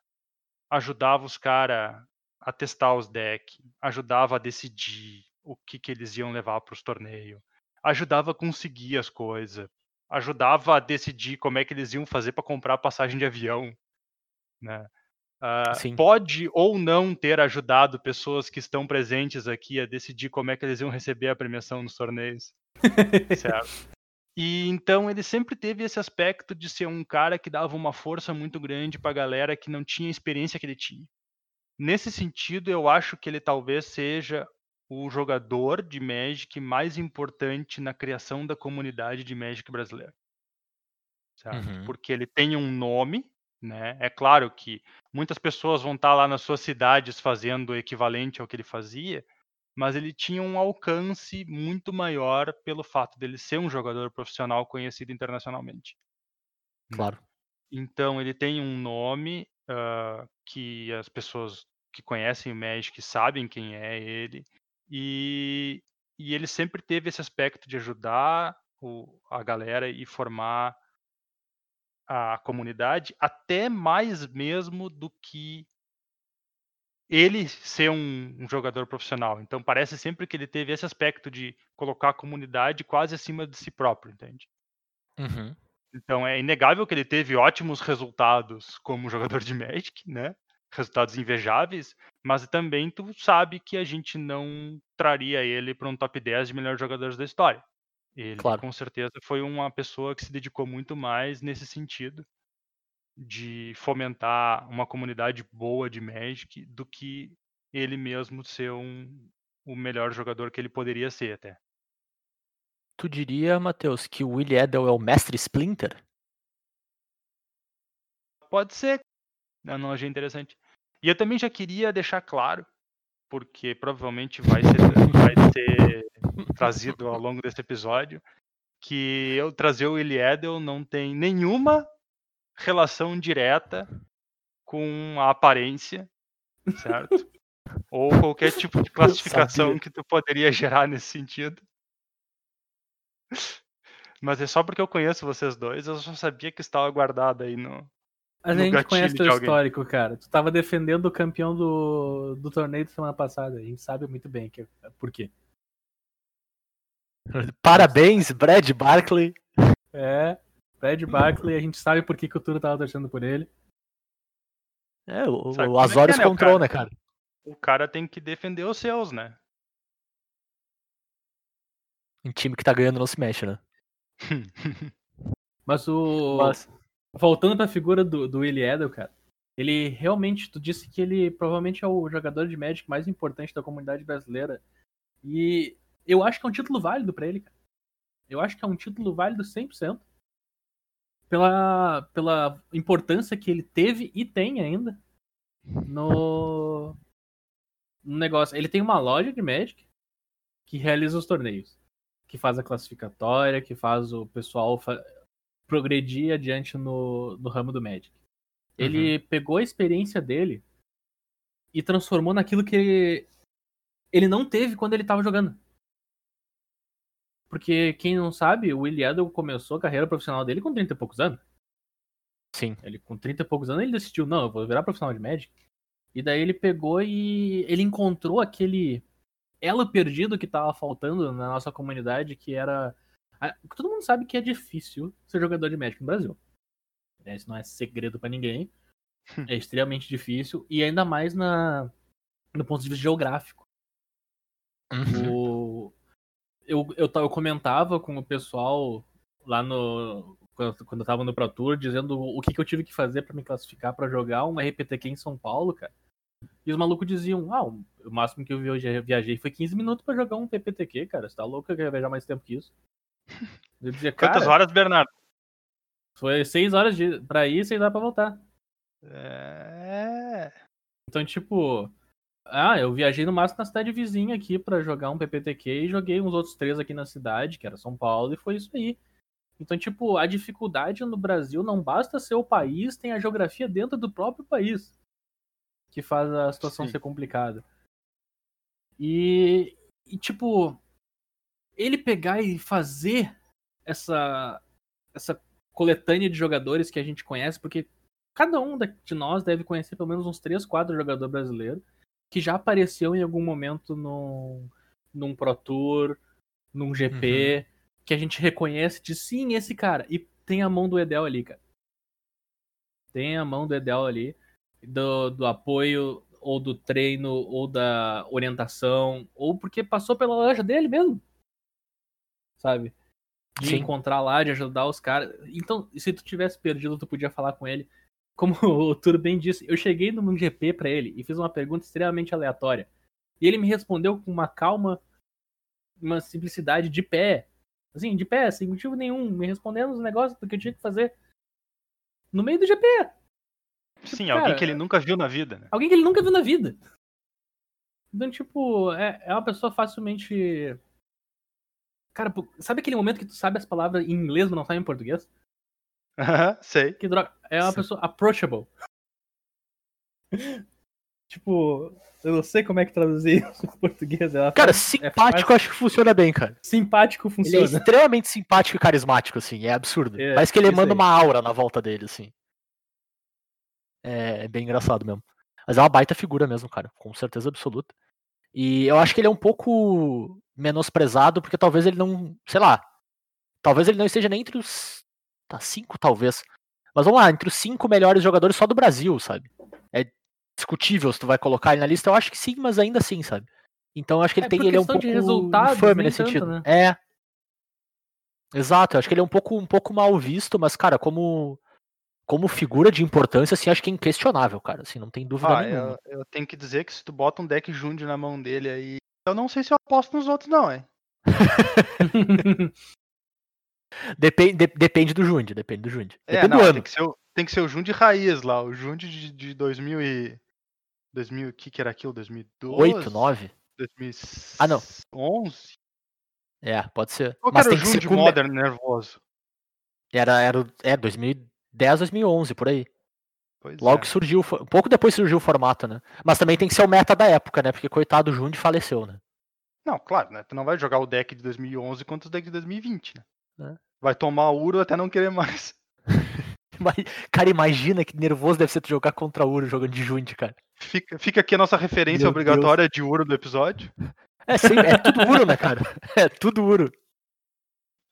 Ajudava os caras a testar os decks, ajudava a decidir o que, que eles iam levar para os torneios, ajudava a conseguir as coisas, ajudava a decidir como é que eles iam fazer para comprar passagem de avião, né? Uh, pode ou não ter ajudado pessoas que estão presentes aqui a decidir como é que eles iam receber a premiação nos torneios. certo? E então ele sempre teve esse aspecto de ser um cara que dava uma força muito grande para a galera que não tinha a experiência que ele tinha. Nesse sentido, eu acho que ele talvez seja o jogador de Magic mais importante na criação da comunidade de Magic brasileira. Uhum. Porque ele tem um nome, né? É claro que muitas pessoas vão estar lá nas suas cidades fazendo o equivalente ao que ele fazia, mas ele tinha um alcance muito maior pelo fato dele ser um jogador profissional conhecido internacionalmente. Né. Claro. Então ele tem um nome uh, que as pessoas que conhecem o Magic sabem quem é ele e, e ele sempre teve esse aspecto de ajudar o, a galera e formar a comunidade, até mais mesmo do que ele ser um, um, jogador profissional. Então parece sempre que ele teve esse aspecto de colocar a comunidade quase acima de si próprio, entende? Uhum. Então é inegável que ele teve ótimos resultados como jogador de Magic, né? Resultados invejáveis, mas também tu sabe que a gente não traria ele para um top 10 de melhores jogadores da história. Ele, Claro. com certeza, foi uma pessoa que se dedicou muito mais nesse sentido de fomentar uma comunidade boa de Magic do que ele mesmo ser um, o melhor jogador que ele poderia ser até. Tu diria, Matheus, que o Willie Edel é o mestre Splinter? Pode ser. A analogia interessante. E eu também já queria deixar claro, porque provavelmente vai ser, vai ser trazido ao longo desse episódio, que eu trazer o Eliedel não tem nenhuma relação direta com a aparência, certo? Ou qualquer tipo de classificação que tu poderia gerar nesse sentido. Mas é só porque eu conheço vocês dois, eu só sabia que estava guardado aí no. Mas no a gente conhece teu histórico, cara. Tu tava defendendo o campeão do, do torneio da semana passada. A gente sabe muito bem que, por quê. Parabéns, Brad Barkley. É, Brad Barkley, a gente sabe por que, que o Turo tava torcendo por ele. É, o, Sabe o é Azores é, né, control, cara? né, cara? O cara tem que defender os seus, né? Um time que tá ganhando não se mexe, né? Mas o. Mas, Voltando pra figura do, do Willie Edel, cara. Ele realmente, tu disse que ele provavelmente é o jogador de Magic mais importante da comunidade brasileira. E eu acho que é um título válido pra ele, cara. Eu acho que é um título válido 100%. Pela, pela importância que ele teve e tem ainda no, no negócio. Ele tem uma loja de Magic que realiza os torneios. Que faz a classificatória, que faz o pessoal fa- progredir adiante no, no ramo do Magic. Ele pegou a experiência dele e transformou naquilo que ele, ele não teve quando ele tava jogando. Porque quem não sabe, o Willie Edel começou a carreira profissional dele com 30 e poucos anos. sim. Ele com 30 e poucos anos ele decidiu, não, eu vou virar profissional de Magic. E daí ele pegou e ele encontrou aquele elo perdido que tava faltando na nossa comunidade, que era todo mundo sabe que é difícil ser jogador de Magic no Brasil. né? Isso não é segredo pra ninguém. É extremamente difícil e ainda mais na no ponto de vista geográfico. Uhum. O, eu, eu, eu comentava com o pessoal lá no. quando, quando eu tava no Pro Tour, dizendo o que, que eu tive que fazer pra me classificar pra jogar um RPTQ em São Paulo, cara. E os malucos diziam, ah, o máximo que eu viajei- viajei foi 15 minutos pra jogar um PPTQ, cara. Você tá louco? Eu queria viajar mais tempo que isso. Eu dizia, Quantas horas, Bernardo? foi 6 horas de, pra ir e 6 horas pra voltar. É. Então, tipo, ah, eu viajei no máximo na cidade vizinha aqui pra jogar um PPTQ e joguei uns outros três aqui na cidade, que era São Paulo, e foi isso aí. Então, tipo, a dificuldade no Brasil não basta ser o país, tem a geografia dentro do próprio país que faz a situação Sim. ser complicada. E, e, tipo, ele pegar e fazer essa essa coletânea de jogadores que a gente conhece, porque cada um de nós deve conhecer pelo menos uns 3, 4 jogadores brasileiros que já apareceu em algum momento num, num Pro Tour, num GP, que a gente reconhece de sim, esse cara. E tem a mão do Edel ali, cara. Tem a mão do Edel ali, do, do apoio, ou do treino, ou da orientação, ou porque passou pela loja dele mesmo. Sabe? De Sim. encontrar lá, de ajudar os caras. Então, se tu tivesse perdido, tu podia falar com ele. Como o Turo bem disse, eu cheguei num GP pra ele e fiz uma pergunta extremamente aleatória. E ele me respondeu com uma calma, uma simplicidade de pé. Assim, de pé, sem motivo nenhum, me respondendo os negócios do que eu tinha que fazer no meio do GP. Sim, cara, alguém que ele nunca viu na vida, né? Alguém que ele nunca viu na vida. Então, tipo, é, é uma pessoa facilmente. Cara, sabe aquele momento que tu sabe as palavras em inglês, mas não sabe em português? Aham, Sei. Que droga. É uma Sim. pessoa approachable. tipo, eu não sei como é que traduzir isso em português. Ela Cara, faz- simpático eu acho que funciona bem, cara. simpático Ele é funciona. extremamente simpático e carismático, assim, é absurdo. É, Parece que ele emana aí. uma aura na volta dele, assim. É, é bem engraçado mesmo. Mas é uma baita figura mesmo, cara, com certeza absoluta. E eu acho que ele é um pouco menosprezado, porque talvez ele não, sei lá, talvez ele não esteja nem entre os tá, cinco, talvez. Mas vamos lá, entre os cinco melhores jogadores só do Brasil, sabe? É discutível se tu vai colocar ele na lista, eu acho que sim, mas ainda assim, sabe? Então eu acho que ele É, tem, ele é um questão pouco infame nesse tanto, sentido. né? É. Exato, eu acho que ele é um pouco, um pouco mal visto, mas, cara, como, como figura de importância, assim, acho que é inquestionável, cara. Assim, não tem dúvida Ah, nenhuma. eu, eu tenho que dizer que se tu bota um deck Jund na mão dele aí, eu não sei se eu aposto nos outros, não, hein? Depende, de- depende do Jund, depende do Jund. É, Depende não, do tem ano. que, ser o, tem que ser o Jund raiz lá, o Jund de, de 2000 e... 2000, o que que era aquilo? 2012? 8, 9? 2011? Ah, não. É, pode ser. Qual Mas era o tem que ser. Modern nervoso? Era, era, é, 2010, 2011, por aí. Pois Logo é. que surgiu, um pouco depois surgiu o formato, né? Mas também tem que ser o meta da época, né? Porque coitado, o Jund faleceu, né? Não, claro, né? Tu não vai jogar o deck de 2011 contra o deck de 2020, né? É. Vai tomar Uro até não querer mais. Cara, imagina que nervoso deve ser tu jogar contra o Uro jogando de Jund, cara. Fica, fica aqui a nossa referência Meu obrigatória de Uro do episódio. É, sempre, é tudo Uro, né, cara? É tudo Uro.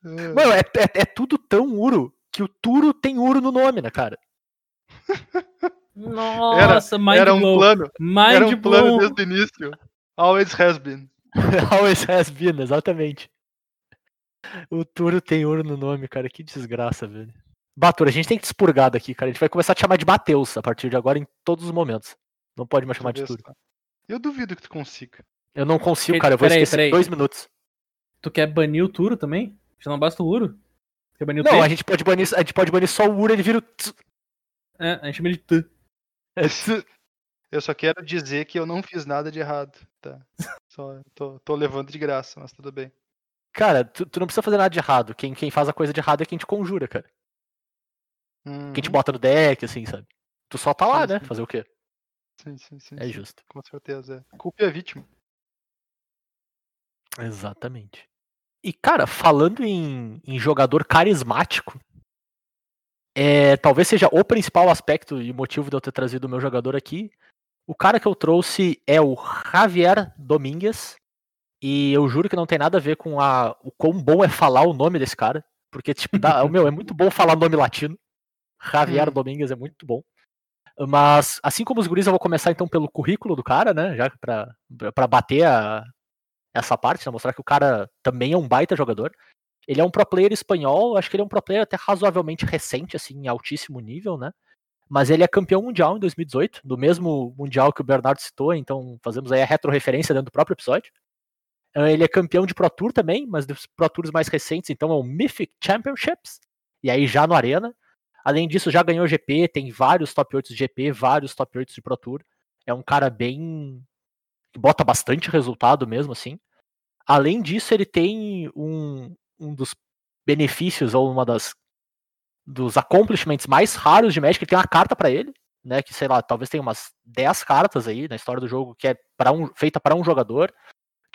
Mano, é, é, é tudo tão Uro que o Turo tem Uro no nome, né, cara? Nossa, mind era um blow. plano, Mind era um plano blow. desde o início. Always has been. Always has been, exatamente. O Turo tem Uro no nome, cara. Que desgraça, velho. Batura, a gente tem que te expurgar daqui, cara. A gente vai começar a te chamar de Mateus a partir de agora em todos os momentos. Não pode mais chamar de Turo. Eu duvido que tu consiga. Eu não consigo, cara. Eu vou peraí, esquecer peraí. dois minutos. Tu quer banir o Turo também? Já não basta o Uro? Quer banir o Não, T? a gente pode banir, a gente pode banir só o Uro, ele vira o. tz. É, a gente chama ele de T. É, tz. Eu só quero dizer que eu não fiz nada de errado, tá? Só tô, tô levando de graça, mas tudo bem. Cara, tu, tu não precisa fazer nada de errado. Quem, quem faz a coisa de errado é quem te conjura, cara. Quem te Uhum. bota no deck, assim, sabe? Tu só tá lá, Sim, né? sim. Fazer o quê? Sim, sim, sim. É sim, justo. Com certeza. é. Culpa é a vítima. Exatamente. E, cara, falando em, em jogador carismático, é, talvez seja o principal aspecto e motivo de eu ter trazido o meu jogador aqui. O cara que eu trouxe é o Javier Domingues. E eu juro que não tem nada a ver com a, o quão bom é falar o nome desse cara. Porque, tipo, dá, meu, é muito bom falar nome latino. Javier Hum. Domingues é muito bom. Mas, assim como os guris, eu vou começar então pelo currículo do cara, né? Já pra, pra bater a, essa parte, né, mostrar que o cara também é um baita jogador. Ele é um pro player espanhol, acho que ele é um pro player até razoavelmente recente, assim, em altíssimo nível, né? Mas ele é campeão mundial em 2018, do mesmo mundial que o Bernardo citou, então fazemos aí a retroreferência dentro do próprio episódio. Uh, ele é campeão de Pro Tour também, mas dos Pro Tours mais recentes, então é o Mythic Championships, e aí já no Arena. Além disso, já ganhou GP, tem vários top 8 de GP, vários top 8 de Pro Tour. É um cara bem. que bota bastante resultado mesmo, assim. Além disso, ele tem um, um dos benefícios, ou uma das dos accomplishments mais raros de Magic, ele tem uma carta para ele, né, que sei lá, talvez tenha umas 10 cartas aí na história do jogo que é para um, feita para um jogador.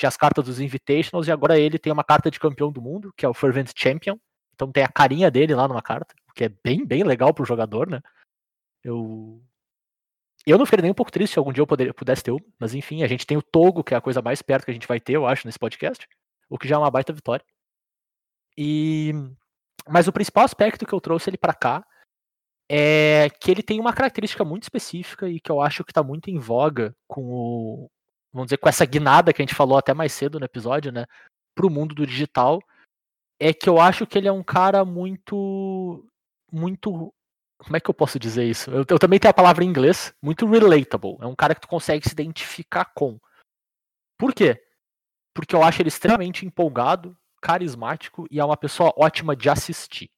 Tinha as cartas dos Invitationals e agora ele tem uma carta de campeão do mundo, que é o Fervent Champion. Então tem a carinha dele lá numa carta, que é bem, bem legal pro jogador, né? Eu eu não ficaria nem um pouco triste se algum dia eu poder, pudesse ter um, mas enfim, a gente tem o Togo, que é a coisa mais perto que a gente vai ter, eu acho, nesse podcast, o que já é uma baita vitória. E mas o principal aspecto que eu trouxe ele para cá é que ele tem uma característica muito específica e que eu acho que está muito em voga com o, vamos dizer, com essa guinada que a gente falou até mais cedo no episódio, né, para o mundo do digital, é que eu acho que ele é um cara muito, muito, como é que eu posso dizer isso? Eu, eu também tenho a palavra em inglês, muito relatable. É um cara que tu consegue se identificar com. Por quê? Porque eu acho ele extremamente empolgado, carismático e é uma pessoa ótima de assistir.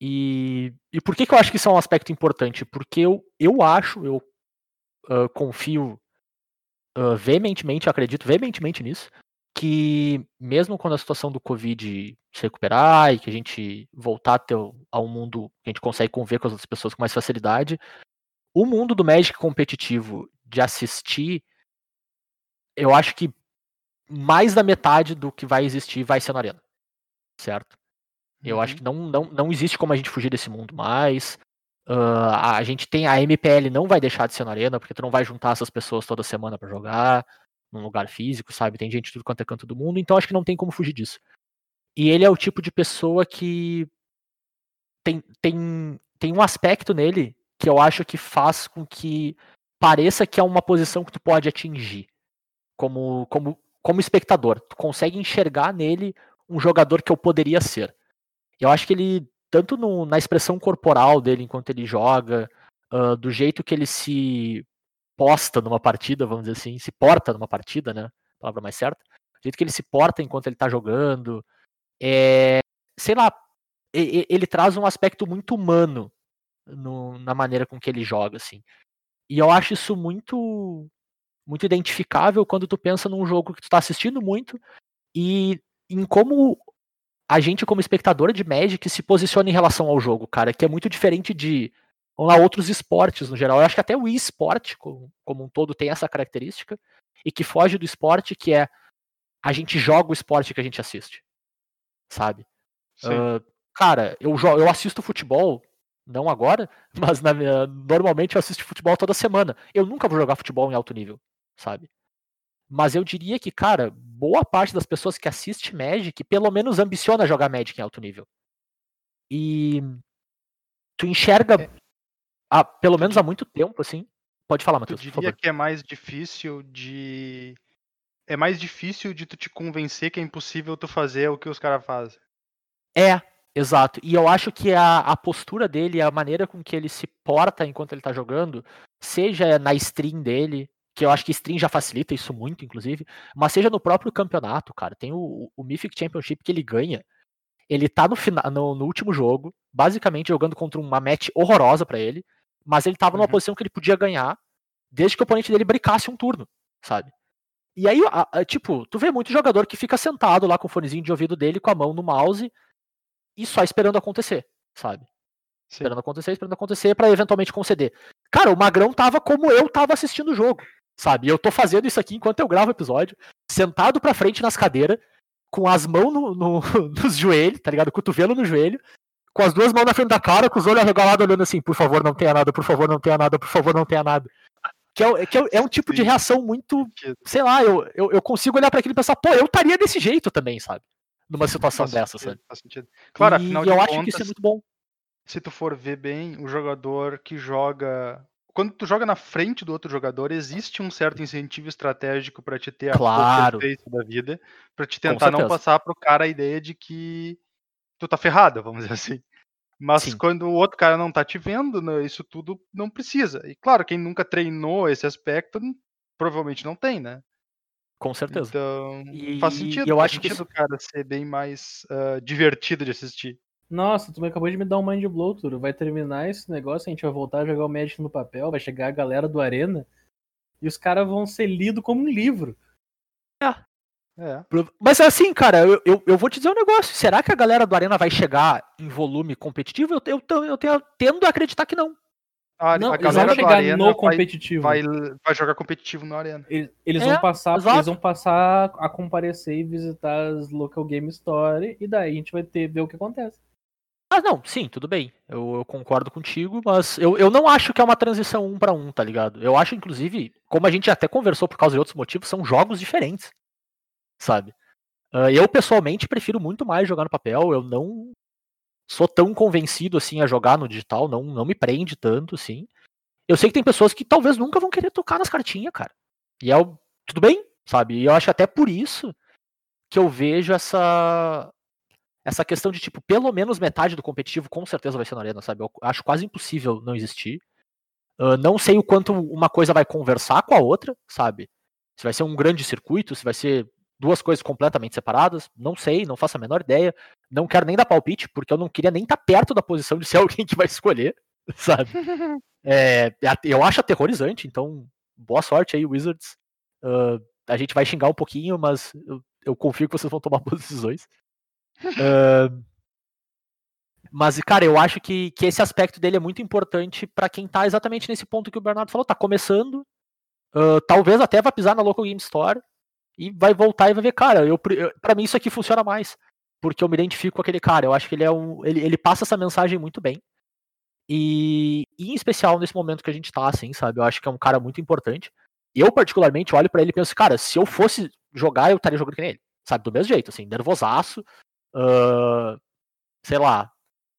E, e por que, que eu acho que isso é um aspecto importante? Porque eu, eu acho, eu uh, confio uh, veementemente, acredito veementemente nisso, que mesmo quando a situação do Covid se recuperar e que a gente voltar a, ter, a um mundo que a gente consegue conviver com as outras pessoas com mais facilidade, o mundo do Magic competitivo de assistir, eu acho que mais da metade do que vai existir vai ser na arena. Certo? Eu Uhum. acho que não, não, não existe como a gente fugir desse mundo mais. Uh, a gente tem a MPL não vai deixar de ser na arena, porque tu não vai juntar essas pessoas toda semana para jogar num lugar físico, sabe? Tem gente de tudo quanto é canto do mundo, então acho que não tem como fugir disso. E ele é o tipo de pessoa que tem, tem, tem um aspecto nele que eu acho que faz com que pareça que é uma posição que tu pode atingir como, como, como espectador. Tu consegue enxergar nele um jogador que eu poderia ser. Eu acho que ele, tanto no, na expressão corporal dele enquanto ele joga, uh, do jeito que ele se posta numa partida, vamos dizer assim, se porta numa partida, né? Palavra mais certa. Do jeito que ele se porta enquanto ele tá jogando. É, sei lá, e- e- ele traz um aspecto muito humano no- na maneira com que ele joga, assim. E eu acho isso muito muito identificável quando tu pensa num jogo que tu tá assistindo muito e em como a gente, como espectador de Magic, se posiciona em relação ao jogo, cara, que é muito diferente de vamos lá, outros esportes no geral. Eu acho que até o esporte, como, como um todo, tem essa característica e que foge do esporte, que é a gente joga o esporte que a gente assiste, sabe? Ah, cara, eu, eu assisto futebol, não agora, mas minha- normalmente eu assisto futebol toda semana. Eu nunca vou jogar futebol em alto nível, sabe? Mas eu diria que, cara, boa parte das pessoas que assiste Magic, pelo menos ambiciona jogar Magic em alto nível. E tu enxerga, É. há, pelo menos há muito tempo, assim. Pode falar, Matheus, por diria que é mais difícil de. É mais difícil de tu te convencer que é impossível tu fazer o que os caras fazem. É, exato. E eu acho que a, a postura dele, a maneira com que ele se porta enquanto ele tá jogando, seja na stream dele, que eu acho que stream já facilita isso muito, inclusive, mas seja no próprio campeonato, cara. Tem o, o Mythic Championship que ele ganha. Ele tá no, final, no, no último jogo, basicamente jogando contra uma match horrorosa pra ele, mas ele tava numa Uhum. posição que ele podia ganhar, desde que o oponente dele bricasse um turno, sabe? E aí, a- a- tipo, tu vê muito jogador que fica sentado lá com o fonezinho de ouvido dele, com a mão no mouse, e só esperando acontecer, sabe? Sim. Esperando acontecer, esperando acontecer pra eventualmente conceder. Cara, o Magrão tava como eu tava assistindo o jogo, sabe? E eu tô fazendo isso aqui enquanto eu gravo o episódio, sentado pra frente nas cadeiras, com as mãos no, no- nos joelhos, tá ligado? Cotovelo no joelho, com as duas mãos na frente da cara, com os olhos arregalados, olhando assim, por favor, não tenha nada, por favor, não tenha nada, por favor, não tenha nada. Que é, que é, é um tipo de reação muito, sei lá, eu, eu, eu consigo olhar pra aquilo e pensar, pô, eu estaria desse jeito também, sabe? Numa situação Faz dessa, sentido, sabe? faz sentido. Claro, e afinal eu de acho contas, que isso é muito bom. se tu for ver bem, o jogador que joga quando tu joga na frente do outro jogador, existe um certo incentivo estratégico pra te ter a Claro. poker face da vida, pra te tentar não passar pro cara a ideia de que tu tá ferrado, vamos dizer assim. Mas Sim. quando o outro cara não tá te vendo, né, isso tudo não precisa. E claro, quem nunca treinou esse aspecto, provavelmente não tem, né? Com certeza. Então, E faz sentido, eu faz acho que sentido o cara ser bem mais ah, divertido de assistir. Nossa, tu me acabou de me dar um mind blow, Turo. Vai terminar esse negócio, a gente vai voltar a jogar o Magic no papel, vai chegar a galera do Arena e os caras vão ser lidos como um livro. É. Pro- Mas assim, cara, eu, eu, eu vou te dizer um negócio. Será que a galera do Arena vai chegar em volume competitivo? Eu, eu, eu, eu tenho- tendo a acreditar que não. A, Não, a eles vão galera do chegar Arena no vai, competitivo. vai, vai jogar competitivo no Arena. Eles, eles É, vão passar, exato. eles vão passar a comparecer e visitar as local game store e daí a gente vai ter ver o que acontece. Ah, não, sim, tudo bem. Eu, eu concordo contigo, mas eu, eu não acho que é uma transição um pra um, tá ligado? Eu acho, inclusive, como a gente até conversou por causa de outros motivos, são jogos diferentes. Sabe? Ah, eu, pessoalmente, prefiro muito mais jogar no papel. Eu não sou tão convencido assim a jogar no digital, não, não me prende tanto, assim. Eu sei que tem pessoas que talvez nunca vão querer tocar nas cartinhas, cara. E é o... tudo bem, sabe? E eu acho até por isso que eu vejo essa essa questão de, tipo, pelo menos metade do competitivo com certeza vai ser na arena, sabe? Eu acho quase impossível não existir. Ah, não sei o quanto uma coisa vai conversar com a outra, sabe? Se vai ser um grande circuito, se vai ser duas coisas completamente separadas, não sei, não faço a menor ideia. Não quero nem dar palpite, porque eu não queria nem estar perto da posição de ser alguém que vai escolher, sabe? É, é eu acho aterrorizante, então boa sorte aí, Wizards. Ah, a gente vai xingar um pouquinho, mas eu, eu confio que vocês vão tomar boas decisões. Ah, mas, cara, eu acho que, que esse aspecto dele é muito importante pra quem tá exatamente nesse ponto que o Bernardo falou. Tá começando, ah, talvez até vai pisar na Local Game Store e vai voltar e vai ver, cara, eu, eu, pra mim isso aqui funciona mais. Porque eu me identifico com aquele cara. Eu acho que ele é um. Ele, ele passa essa mensagem muito bem. E, e em especial nesse momento que a gente tá, assim, sabe? Eu acho que é um cara muito importante. Eu, particularmente, olho pra ele e penso, cara, se eu fosse jogar, eu estaria jogando nem ele. Sabe? Do mesmo jeito, assim, nervosaço. Ah, sei lá,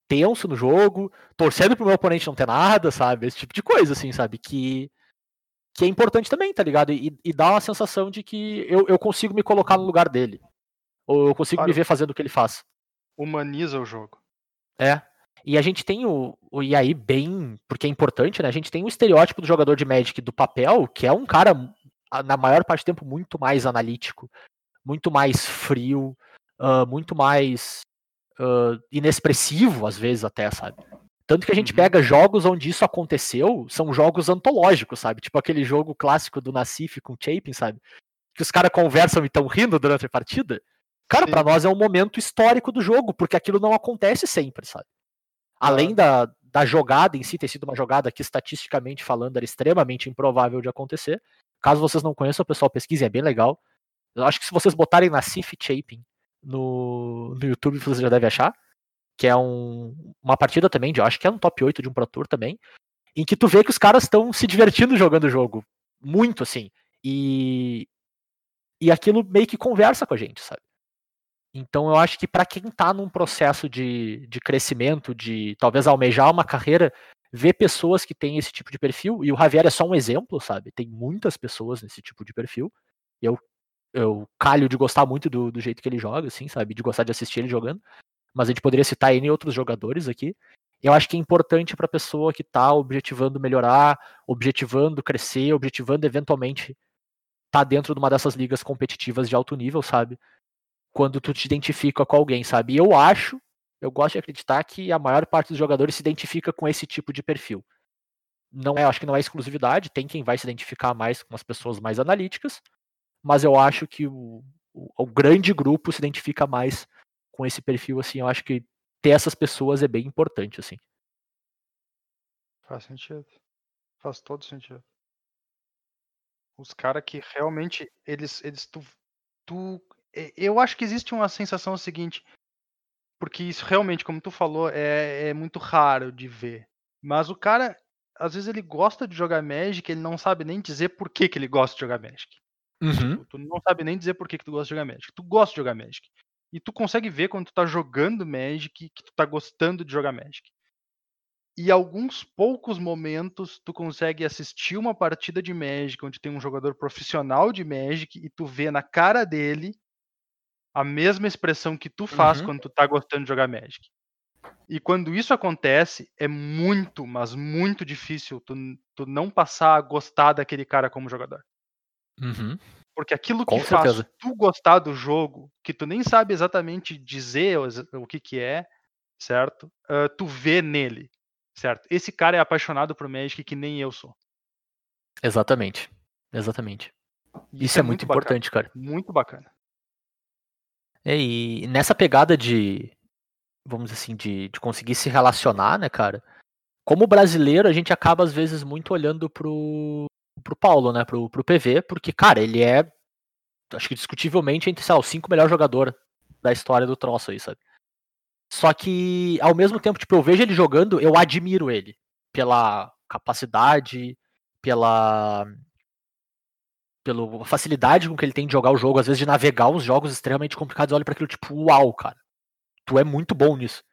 tenso no jogo, torcendo pro meu oponente não ter nada, sabe? Esse tipo de coisa, assim, sabe? Que, que é importante também, tá ligado? E, e dá uma sensação de que eu, eu consigo me colocar no lugar dele. Ou eu consigo me Claro. ver fazendo o que ele faz. Humaniza o jogo. É. E a gente tem o, o. E aí, bem. Porque é importante, né? A gente tem o estereótipo do jogador de Magic do papel, que é um cara, na maior parte do tempo, muito mais analítico, muito mais frio, ah, muito mais ah, inexpressivo, às vezes, até, sabe? Tanto que a gente Uhum. pega jogos onde isso aconteceu, são jogos antológicos, sabe? Tipo aquele jogo clássico do Nassif com o Chapin, sabe? Que os caras conversam e estão rindo durante a partida. Cara, pra nós é um momento histórico do jogo, porque aquilo não acontece sempre, sabe? Além da, da jogada em si ter sido uma jogada que, estatisticamente falando, era extremamente improvável de acontecer. Caso vocês não conheçam, o pessoal pesquisem, é bem legal. Eu acho que se vocês botarem Nassif Chapin no, no YouTube, vocês já devem achar. Que é um, uma partida também, de, eu acho que é um top 8 de um Pro Tour também. Em que tu vê que os caras estão se divertindo jogando o jogo. Muito, assim. E, e aquilo meio que conversa com a gente, sabe? Então eu acho que pra quem tá num processo de, de crescimento, de talvez almejar uma carreira, ver pessoas que têm esse tipo de perfil, e o Javier é só um exemplo, sabe? Tem muitas pessoas nesse tipo de perfil. Eu, eu calho de gostar muito do, do jeito que ele joga, assim, sabe? De gostar de assistir ele jogando. Mas a gente poderia citar N outros jogadores aqui. Eu acho que é importante pra pessoa que tá objetivando melhorar, objetivando crescer, objetivando eventualmente tá dentro de uma dessas ligas competitivas de alto nível, sabe? quando tu te identifica com alguém, sabe? E eu acho, eu gosto de acreditar que a maior parte dos jogadores se identifica com esse tipo de perfil. Não é, acho que não é exclusividade, tem quem vai se identificar mais com as pessoas mais analíticas, mas eu acho que o, o, o grande grupo se identifica mais com esse perfil, assim, eu acho que ter essas pessoas é bem importante, assim. Faz sentido. Faz todo sentido. Os caras que realmente eles eles tu, tu eu acho que existe uma sensação seguinte, porque isso realmente, como tu falou, é, é muito raro de ver. Mas o cara, às vezes ele gosta de jogar Magic, ele não sabe nem dizer por que, que ele gosta de jogar Magic. Tipo, tu não sabe nem dizer por que, que tu gosta de jogar Magic. Tu gosta de jogar Magic. E tu consegue ver quando tu tá jogando Magic que tu tá gostando de jogar Magic. E alguns poucos momentos tu consegue assistir uma partida de Magic onde tem um jogador profissional de Magic e tu vê na cara dele a mesma expressão que tu faz Uhum. quando tu tá gostando de jogar Magic. E quando isso acontece, é muito, mas muito difícil tu, tu não passar a gostar daquele cara como jogador. Uhum. Porque aquilo Com que faz certeza. tu gostar do jogo, que tu nem sabe exatamente dizer o que que é, certo? Ah, tu vê nele, certo? Esse cara é apaixonado por Magic que nem eu sou. Exatamente. Exatamente. E Isso, é, muito bacana, importante, cara. Muito bacana. É, e nessa pegada de, vamos dizer assim, de, de conseguir se relacionar, né, cara? Como brasileiro, a gente acaba às vezes muito olhando pro, pro Paulo, né, pro, pro PV, porque, cara, ele é, acho que discutivelmente, entre, sei lá, os cinco melhores jogadores da história do troço aí, sabe? Só que, ao mesmo tempo, tipo, eu vejo ele jogando, eu admiro ele pela capacidade, pela pela facilidade com que ele tem de jogar o jogo, às vezes de navegar uns jogos extremamente complicados, eu olho para aquilo tipo, uau, cara. Tu é muito bom nisso.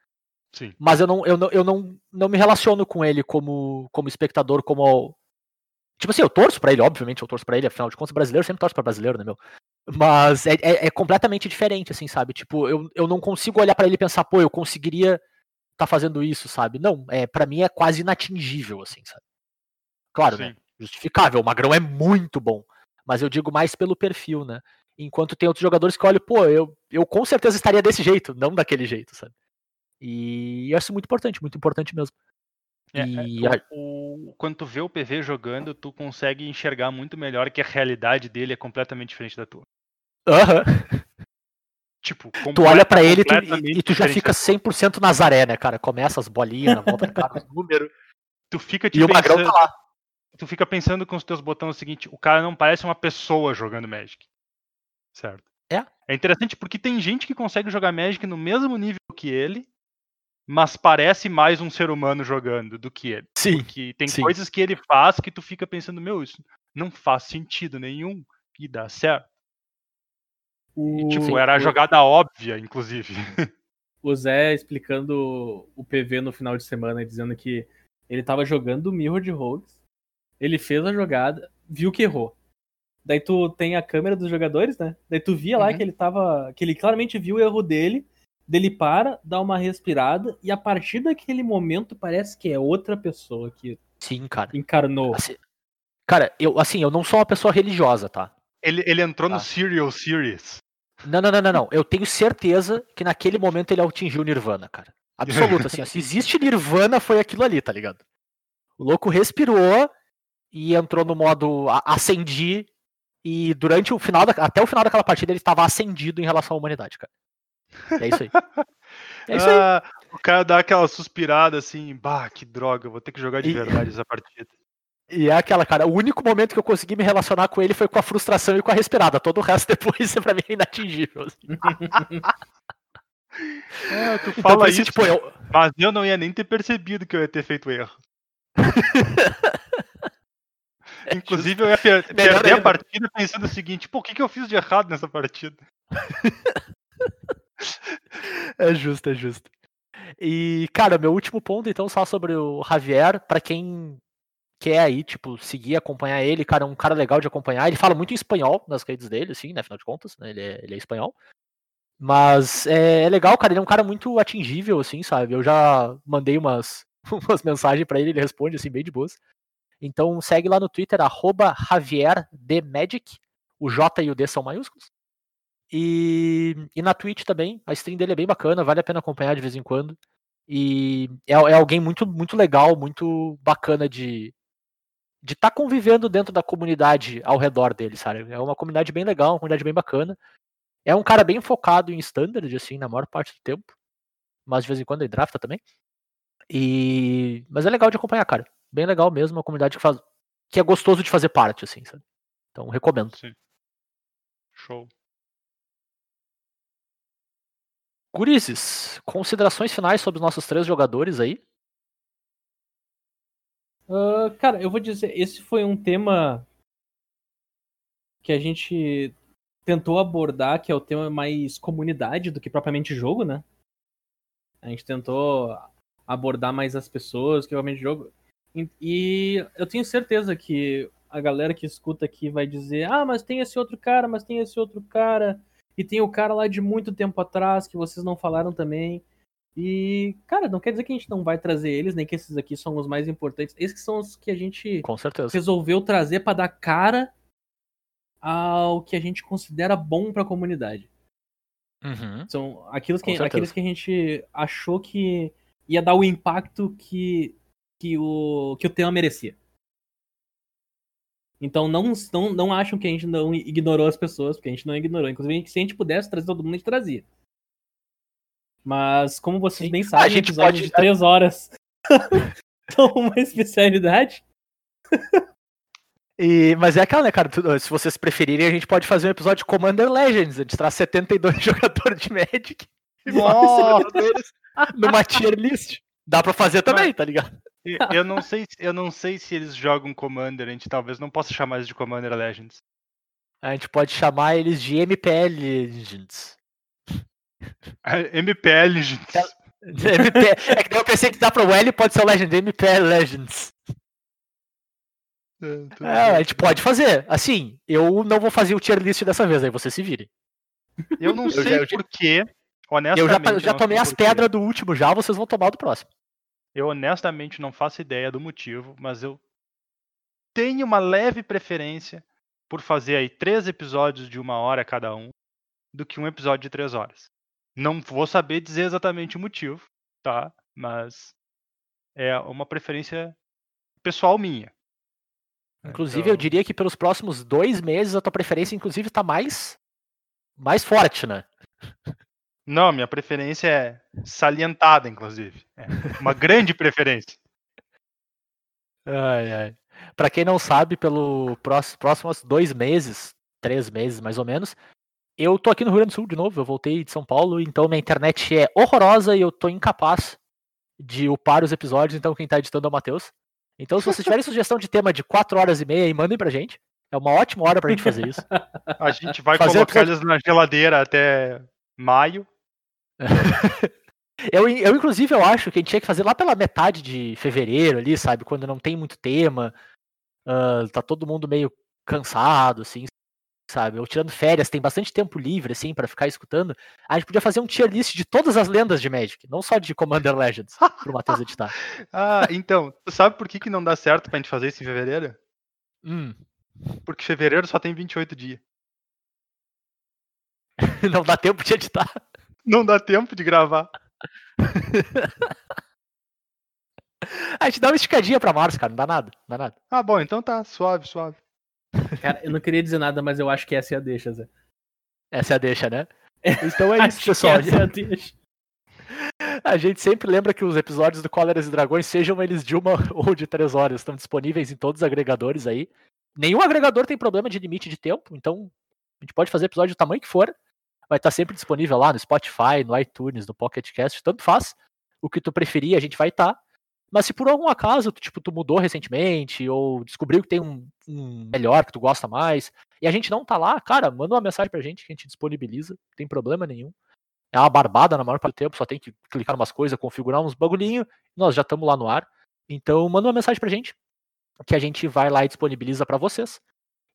Sim. Mas eu não, eu não, eu não, não me relaciono com ele como, como espectador, como. Tipo assim, eu torço pra ele, obviamente, eu torço pra ele, afinal de contas, brasileiro sempre torce pra brasileiro, né, meu? Mas é, é, é completamente diferente, assim, sabe? Tipo, eu, eu não consigo olhar pra ele e pensar, pô, eu conseguiria tá fazendo isso, sabe? Não, é, para mim é quase inatingível, assim, sabe? Claro, né? Sim. Justificável, o Magrão é muito bom. Mas eu digo mais pelo perfil, né? Enquanto tem outros jogadores que olham, pô, eu, eu com certeza estaria desse jeito, não daquele jeito, sabe? E eu acho muito importante, muito importante mesmo. É, é, E o- a- o- quando tu vê o PV jogando, tu consegue enxergar muito melhor que a realidade dele é completamente diferente da tua. Aham. Tipo, Tu olha pra ele e tu- e, e tu já fica da tua. 100% Nazaré, né, cara? Começa as bolinhas na volta, cara, os números. Tu fica te E o Magrão pensando, tá lá. tu fica pensando com os teus botões o seguinte, o cara não parece uma pessoa jogando Magic. Certo? É. É interessante porque tem gente que consegue jogar Magic no mesmo nível que ele, mas parece mais um ser humano jogando do que ele. Sim. Que tem Sim. coisas que ele faz que tu fica pensando, meu, isso não faz sentido nenhum e dá certo. E, O, tipo, era a o- jogada óbvia, inclusive. o Zé explicando o PV no final de semana, dizendo que ele tava jogando o Mirror de Rogues, ele fez a jogada, viu que errou. Daí tu tem a câmera dos jogadores, né? Daí tu via lá Uhum. que ele tava. que ele claramente viu o erro dele, dele para, dá uma respirada, e a partir daquele momento parece que é outra pessoa que Sim, cara. encarnou. Assim, cara, eu, assim, eu não sou uma pessoa religiosa, tá? Ele, ele entrou Ah. no Serial Series. Não, não, não, não, não. Eu tenho certeza que naquele momento ele atingiu o Nirvana, cara. Absoluto, assim. ó, Se existe Nirvana, foi aquilo ali, tá ligado? O louco respirou e entrou no modo a- acendi. E durante o final, da, até o final daquela partida, ele estava acendido em relação à humanidade, cara. É isso aí. É isso aí. Ah, o cara dá aquela suspirada assim, bah, que droga, vou ter que jogar de E- verdade essa partida. E é aquela, cara, o único momento que eu consegui me relacionar com ele foi com a frustração e com a respirada. Todo o resto depois, pra mim, é inatingível. assim. É, tu Então, fala por isso, tipo, eu, mas eu não ia nem ter percebido que eu ia ter feito erro. Inclusive, eu ia per- Melhor perder a ainda. partida pensando o seguinte, pô, o que, que eu fiz de errado nessa partida? É justo, é justo. E, cara, meu último ponto, então, só sobre o Javier, pra quem quer aí, tipo, seguir, acompanhar ele, cara, é um cara legal de acompanhar. Ele fala muito em espanhol nas redes dele, assim, né, afinal de contas, né, ele é, ele é espanhol. Mas é, é legal, cara, ele é um cara muito atingível, assim, sabe? Eu já mandei umas, umas mensagens pra ele, ele responde, assim, bem de boas. Então segue lá no Twitter, arroba JavierDMagic, o J e o D são maiúsculos. E, e na Twitch também, a stream dele é bem bacana, vale a pena acompanhar de vez em quando. E é, é alguém muito, muito legal, muito bacana de de estar convivendo dentro da comunidade ao redor dele, sabe? É uma comunidade bem legal, uma comunidade bem bacana. É um cara bem focado em standard, assim, na maior parte do tempo. Mas de vez em quando ele drafta também. E... Mas é legal de acompanhar, cara. Bem legal mesmo, uma comunidade que faz. que é gostoso de fazer parte, assim, sabe? Então recomendo. Sim. Show. Gurizes, considerações finais sobre os nossos três jogadores aí. Ah, cara, eu vou dizer, esse foi um tema que a gente tentou abordar, que é o tema mais comunidade do que propriamente jogo, né? A gente tentou abordar mais as pessoas, que realmente jogo. E eu tenho certeza que a galera que escuta aqui vai dizer: ah, mas tem esse outro cara, mas tem esse outro cara, e tem o cara lá de muito tempo atrás que vocês não falaram também. E, cara, não quer dizer que a gente não vai trazer eles, nem que esses aqui são os mais importantes. Esses que são os que a gente Com certeza. resolveu trazer pra dar cara ao que a gente considera bom pra comunidade. Uhum. São aqueles que, aqueles que a gente achou que ia dar o impacto que, que, o, que o tema merecia. Então não, não, não acham que a gente não ignorou as pessoas, porque a gente não ignorou. Inclusive, se a gente pudesse trazer todo mundo, a gente trazia. Mas como vocês Sim. bem A sabem, gente episódios pode- de três horas são uma especialidade. E, mas é aquela, né, cara? tu- se vocês preferirem, a gente pode fazer um episódio de Commander Legends. A gente traz 72 jogadores de Magic e Nossa! numa tier list. Dá pra fazer também, tá ligado? Eu não sei, se- eu não sei se eles jogam Commander, a gente talvez não possa chamar isso de Commander Legends. A gente pode chamar eles de MPL Legends. MPL, gente. MP... É que daí eu pensei que dá pra o L pode ser o Legend, MPL Legends. É, a gente pode fazer. Assim, eu não vou fazer o tier list dessa vez, aí você se vire. Eu não já- sei eu já- porquê, Eu honestamente. já, eu já não tomei as pedras do último já, vocês vão tomar o do próximo. Eu honestamente não faço ideia do motivo, mas eu tenho uma leve preferência por fazer aí três episódios de uma hora cada um do que um episódio de três horas. Não vou saber dizer exatamente o motivo, tá? Mas é uma preferência pessoal minha. Inclusive, eu Então- diria que pelos próximos dois meses a tua preferência, inclusive, tá mais, mais forte, né? Não, minha preferência é salientada, inclusive. É uma grande preferência. Ai, ai. Pra quem não sabe, pelo prós- próximos dois meses, três meses mais ou menos, eu tô aqui no Rio Grande do Sul de novo, eu voltei de São Paulo, então minha internet é horrorosa e eu tô incapaz de upar os episódios, então quem tá editando é o Matheus. Então, se vocês tiverem sugestão de tema de quatro horas e meia, aí mandem pra gente. É uma ótima hora pra gente fazer isso. A gente vai Fazer colocar eles na geladeira até maio. Eu, eu, inclusive, eu acho que a gente tinha que fazer lá pela metade de fevereiro ali, sabe? Quando não tem muito tema, ah, tá todo mundo meio cansado, assim, sabe? Ou tirando férias, tem bastante tempo livre, assim, pra ficar escutando. A gente podia fazer um tier list de todas as lendas de Magic, não só de Commander Legends, pro Matheus editar. Ah, então, sabe por que, que não dá certo pra gente fazer isso em fevereiro? Hum, Porque fevereiro só tem 28 dias. não dá tempo de editar. Não dá tempo de gravar. A gente dá uma esticadinha pra março, cara, não dá nada, não dá nada. Ah, bom, então tá, suave, suave. Cara, eu não queria dizer nada, mas eu acho que essa é a deixa, Zé. Essa é a deixa, né? Então é isso, pessoal. essa é a deixa. A gente sempre lembra que os episódios do Cóleras e Dragões, sejam eles de uma ou de três horas, estão disponíveis em todos os agregadores aí. Nenhum agregador tem problema de limite de tempo, então a gente pode fazer episódio do tamanho que for. Vai estar sempre disponível lá no Spotify, no iTunes, no Pocket Cast, tanto faz. O que tu preferir, a gente vai estar. Mas se por algum acaso, tu, tipo, tu mudou recentemente, ou descobriu que tem um, um melhor que tu gosta mais, e a gente não tá lá, cara, manda uma mensagem pra gente que a gente disponibiliza, não tem problema nenhum. É uma barbada na maior parte do tempo, só tem que clicar umas coisas, configurar uns bagulhinho, nós já estamos lá no ar. Então manda uma mensagem pra gente, que a gente vai lá e disponibiliza pra vocês.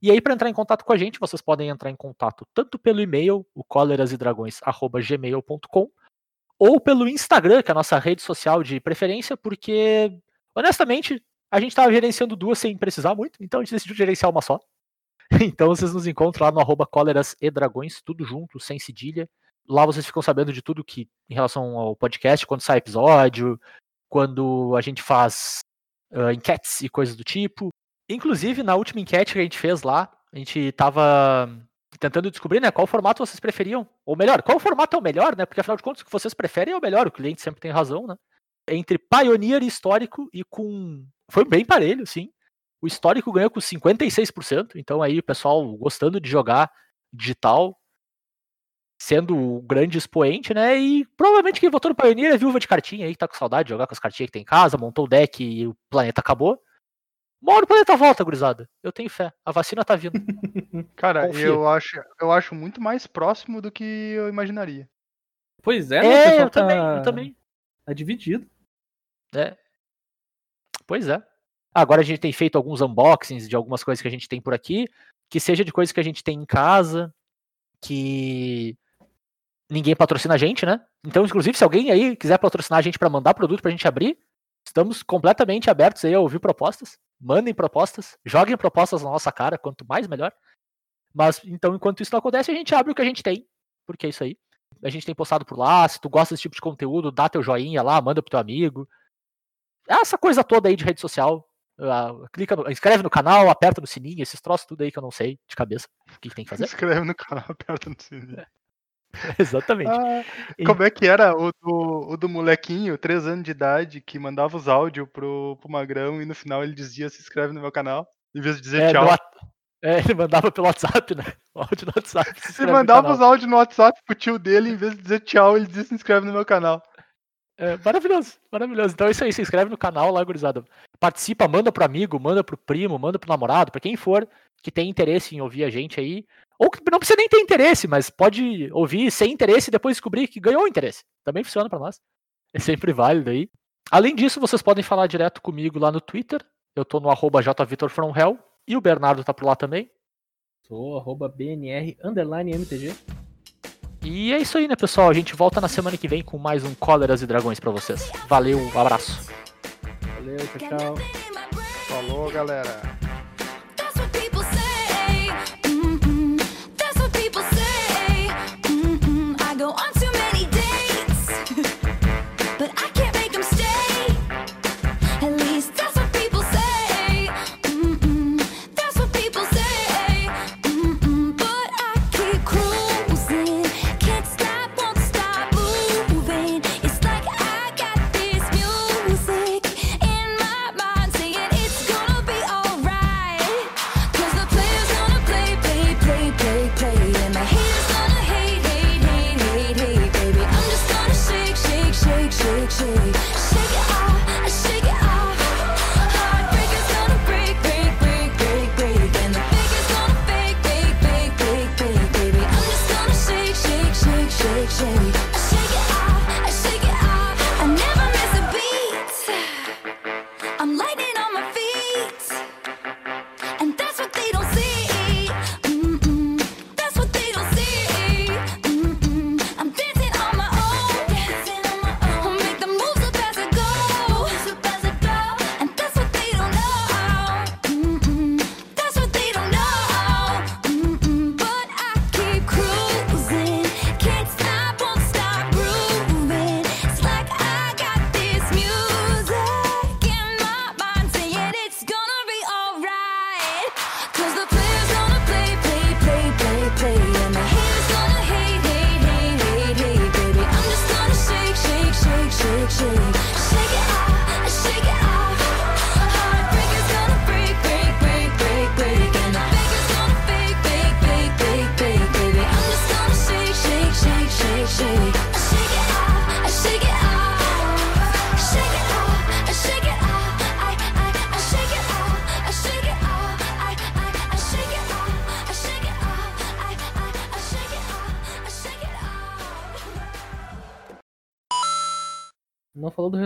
E aí, para entrar em contato com a gente, vocês podem entrar em contato tanto pelo e-mail, o colerasedragões.gmail.com, ou pelo Instagram, que é a nossa rede social de preferência, porque, honestamente, a gente estava gerenciando duas sem precisar muito, então a gente decidiu gerenciar uma só. Então vocês nos encontram lá no arroba e dragões, tudo junto, sem cedilha. Lá vocês ficam sabendo de tudo que em relação ao podcast, quando sai episódio, quando a gente faz ah, enquetes e coisas do tipo. Inclusive, na última enquete que a gente fez lá, a gente tava tentando descobrir, né, qual formato vocês preferiam. Ou melhor, qual formato é o melhor, né? Porque afinal de contas, o que vocês preferem é o melhor, o cliente sempre tem razão, né? Entre Pioneer e histórico e com. Foi bem parelho, sim. O histórico ganhou com 56%, então aí o pessoal gostando de jogar digital, sendo o grande expoente, né? E provavelmente quem votou no Pioneer é viúva de cartinha aí, que tá com saudade de jogar com as cartinhas que tem em casa, montou o deck e o planeta acabou. Uma hora o planeta volta, gurizada. Eu tenho fé. A vacina tá vindo. Cara, Confia. eu acho, eu acho muito mais próximo do que eu imaginaria. Pois é, né? É, eu também, tá- eu também. Tá dividido. É. Pois é. Agora a gente tem feito alguns unboxings de algumas coisas que a gente tem por aqui, que seja de coisas que a gente tem em casa, que ninguém patrocina a gente, né? Então, inclusive, se alguém aí quiser patrocinar a gente para mandar produto pra gente abrir, estamos completamente abertos aí a ouvir propostas. Mandem propostas, joguem propostas na nossa cara, quanto mais melhor. Mas então, enquanto isso não acontece, a gente abre o que a gente tem, porque é isso aí. A gente tem postado por lá, se tu gosta desse tipo de conteúdo, dá teu joinha lá, manda pro teu amigo. Essa coisa toda aí de rede social. ah, clica no, inscreve no canal, aperta no sininho, esses troços tudo aí que eu não sei de cabeça o que, que tem que fazer. Inscreve no canal, aperta no sininho. Exatamente. Ah, E- como é que era o do, o do molequinho, 3 anos de idade, que mandava os áudios pro, pro Magrão e no final ele dizia se inscreve no meu canal, em vez de dizer É, tchau. no é, ele mandava pelo WhatsApp, né? O áudio no WhatsApp. se Ele mandava os áudios no WhatsApp pro tio dele, em vez de dizer tchau, ele dizia se inscreve no meu canal. É, maravilhoso, maravilhoso. Então é isso aí, se inscreve no canal lá, gurizada. Participa, manda pro amigo, manda pro primo, manda pro namorado, pra quem for que tem interesse em ouvir a gente aí. Ou que não precisa nem ter interesse, mas pode ouvir sem interesse e depois descobrir que ganhou interesse. Também funciona pra nós. É sempre válido aí. Além disso, vocês podem falar direto comigo lá no Twitter. Eu tô no arroba jvitorfromhell e o Bernardo tá por lá também. Sou arroba BNR underline MTG. E é isso aí, né, pessoal? A gente volta na semana que vem com mais um Cóleras e Dragões pra vocês. Valeu, um abraço. Valeu, tchau, tchau. Falou, galera.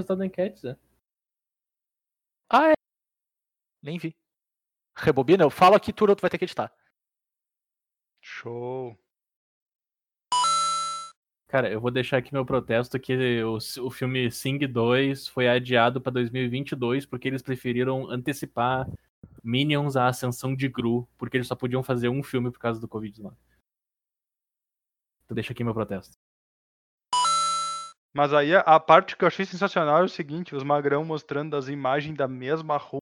Resultado da enquete, Zé. Ah, é. Nem vi. Rebobina, eu falo aqui, tudo tu vai ter que editar. Show. Cara, eu vou deixar aqui meu protesto que o, o filme Sing 2 foi adiado pra 2022 porque eles preferiram antecipar Minions a ascensão de Gru, porque eles só podiam fazer um filme por causa do Covid-19. Então deixa aqui meu protesto. Mas aí a- parte que eu achei sensacional é o seguinte, os magrão mostrando as imagens da mesma rua.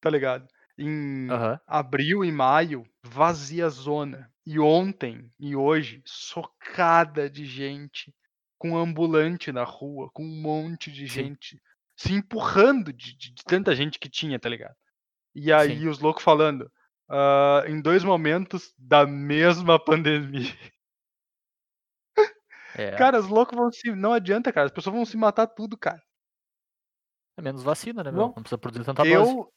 Tá ligado? Em Aham. abril e maio, vazia zona. E ontem e hoje, socada de gente, com ambulante na rua, com um monte de Sim. gente se empurrando de, de- de tanta gente que tinha, tá ligado? E aí Sim. os loucos falando, ah, em dois momentos da mesma pandemia. É, Cara, os loucos vão se. Não adianta, cara. As pessoas vão se matar tudo, cara. é menos vacina, né, meu? Bom, Não precisa produzir tanta dose. Eu,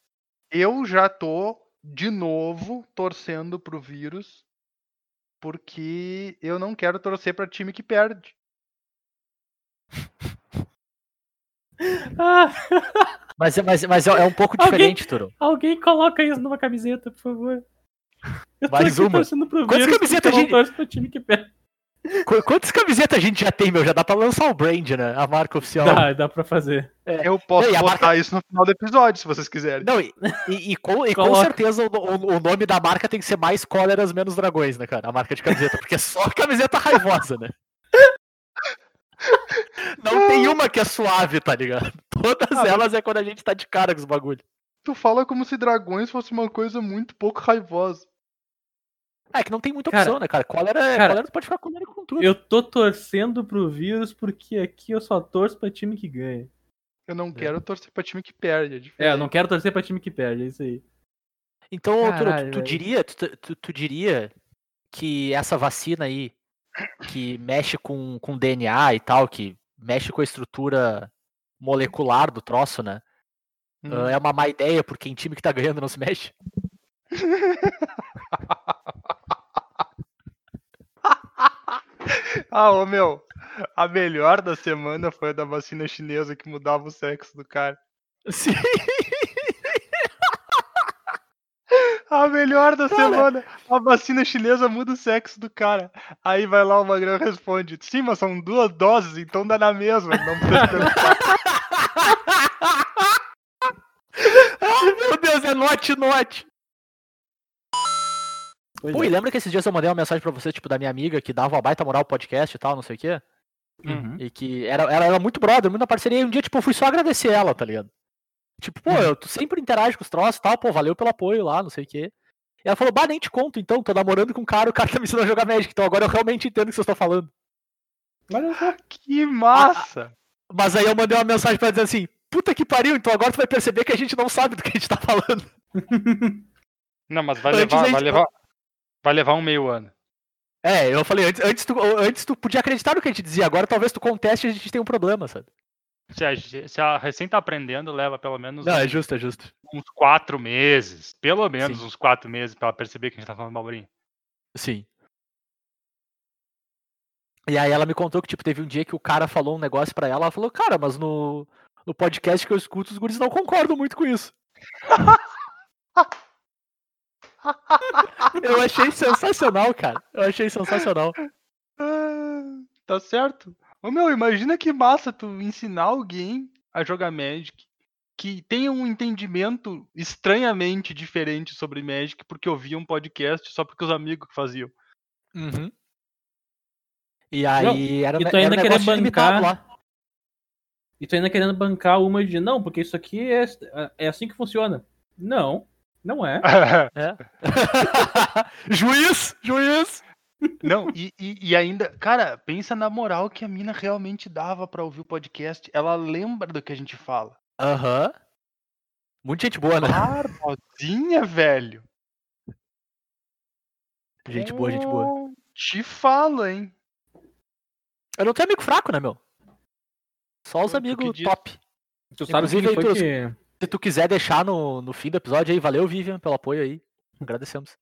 eu já tô de novo torcendo pro vírus. Porque eu não quero torcer pra time que perde. Ah, Mas, é- mas, mas é é um pouco Alguém- diferente, Turo. alguém coloca isso numa camiseta, por favor. Eu Mais uma. Quantas camisetas eu não a gente- torço pro time que perde. Qu- Quantas camisetas a gente já tem, meu? Já dá pra lançar o brand, né? A marca oficial. Dá, dá pra fazer. Eu posso Não, e botar marca- isso no final do episódio, se vocês quiserem. Não, e, e- e com, e com certeza o, o- o nome da marca tem que ser mais cóleras, menos dragões, né, cara? A marca de camiseta, porque é só camiseta raivosa, né? Não tem uma que é suave, tá ligado? Todas Ah, elas é quando a gente tá de cara com os bagulho. Tu fala como se dragões fosse uma coisa muito pouco raivosa. É que não tem muita Cara, opção, né, cara? Cólera, é- cara, cólera tu pode ficar comendo com tudo. Eu tô torcendo pro vírus porque aqui eu só torço pra time que ganha. Eu não quero torcer pra time que perde. É, É, eu não quero torcer pra time que perde, é isso aí. Então, tu, Caralho, tu velho. diria, tu, tu- tu diria que essa vacina aí, que mexe com, com DNA e tal, que mexe com a estrutura molecular do troço, né? Hum. ah, é uma má ideia, porque em time que tá ganhando não se mexe. Ah, ô meu, a melhor da semana foi a da vacina chinesa que mudava o sexo do cara. Sim. A melhor da Cara. semana, a vacina chinesa muda o sexo do cara. Aí vai lá o Magrão e responde: Sim, mas são duas doses, então dá na mesma. Não precisa pensar. Ai, meu Deus, é note, note. Pois Pô, é. e lembra que esses dias eu mandei uma mensagem pra você, tipo, da minha amiga, que dava uma baita moral podcast e tal, não sei o quê? Uhum. E que era, ela era muito brother, muito na parceria. E um dia, tipo, eu fui só agradecer ela, tá ligado? Tipo, pô, eu tu sempre interage com os troços e tal, pô, valeu pelo apoio lá, não sei o quê. E ela falou, bah, nem te conto então, tô namorando com um cara, o cara tá me ensinando a jogar Magic, então agora eu realmente entendo o que vocês estão falando. Olha só. Que massa! Mas aí eu mandei uma mensagem pra ela dizendo assim, puta que pariu, então agora tu vai perceber que a gente não sabe do que a gente tá falando. Não, mas vai Antes levar, a vai gente- levar, vai levar um meio ano. É, eu falei, antes, antes, tu, antes tu podia acreditar no que a gente dizia, agora talvez tu conteste e a gente tem um problema, sabe? Se a, se a recém tá aprendendo, leva pelo menos Não, é uns, justo, é justo. uns quatro meses. Pelo menos Sim. uns quatro meses pra ela perceber que a gente tá falando balbrinho. Sim. E aí ela me contou que, tipo, teve um dia que o cara falou um negócio pra ela, ela falou, cara, mas no, no podcast que eu escuto, os guris não concordam muito com isso. eu achei sensacional, cara. Eu achei sensacional. Tá certo. Ô meu, imagina que massa tu ensinar alguém a jogar Magic que tenha um entendimento estranhamente diferente sobre Magic porque ouvia um podcast só porque os amigos faziam. Uhum. E aí era, e tu ainda um limitado bancar- lá. E tu ainda querendo bancar uma de não, porque isso aqui é, é assim que funciona. Não, não é. É. juiz! Juiz! Não, e, e, e ainda, cara, pensa na moral que a mina realmente dava pra ouvir o podcast. Ela lembra do que a gente fala. Aham. Muita gente boa, né? Barbosinha, velho. Gente boa, gente boa. Te falo, hein? Eu não tenho amigo fraco, né, meu? Só os amigos top. Tu sabe Inclusive, quem foi que... Se tu quiser deixar no, no fim do episódio aí, valeu, Vivian, pelo apoio aí. Agradecemos.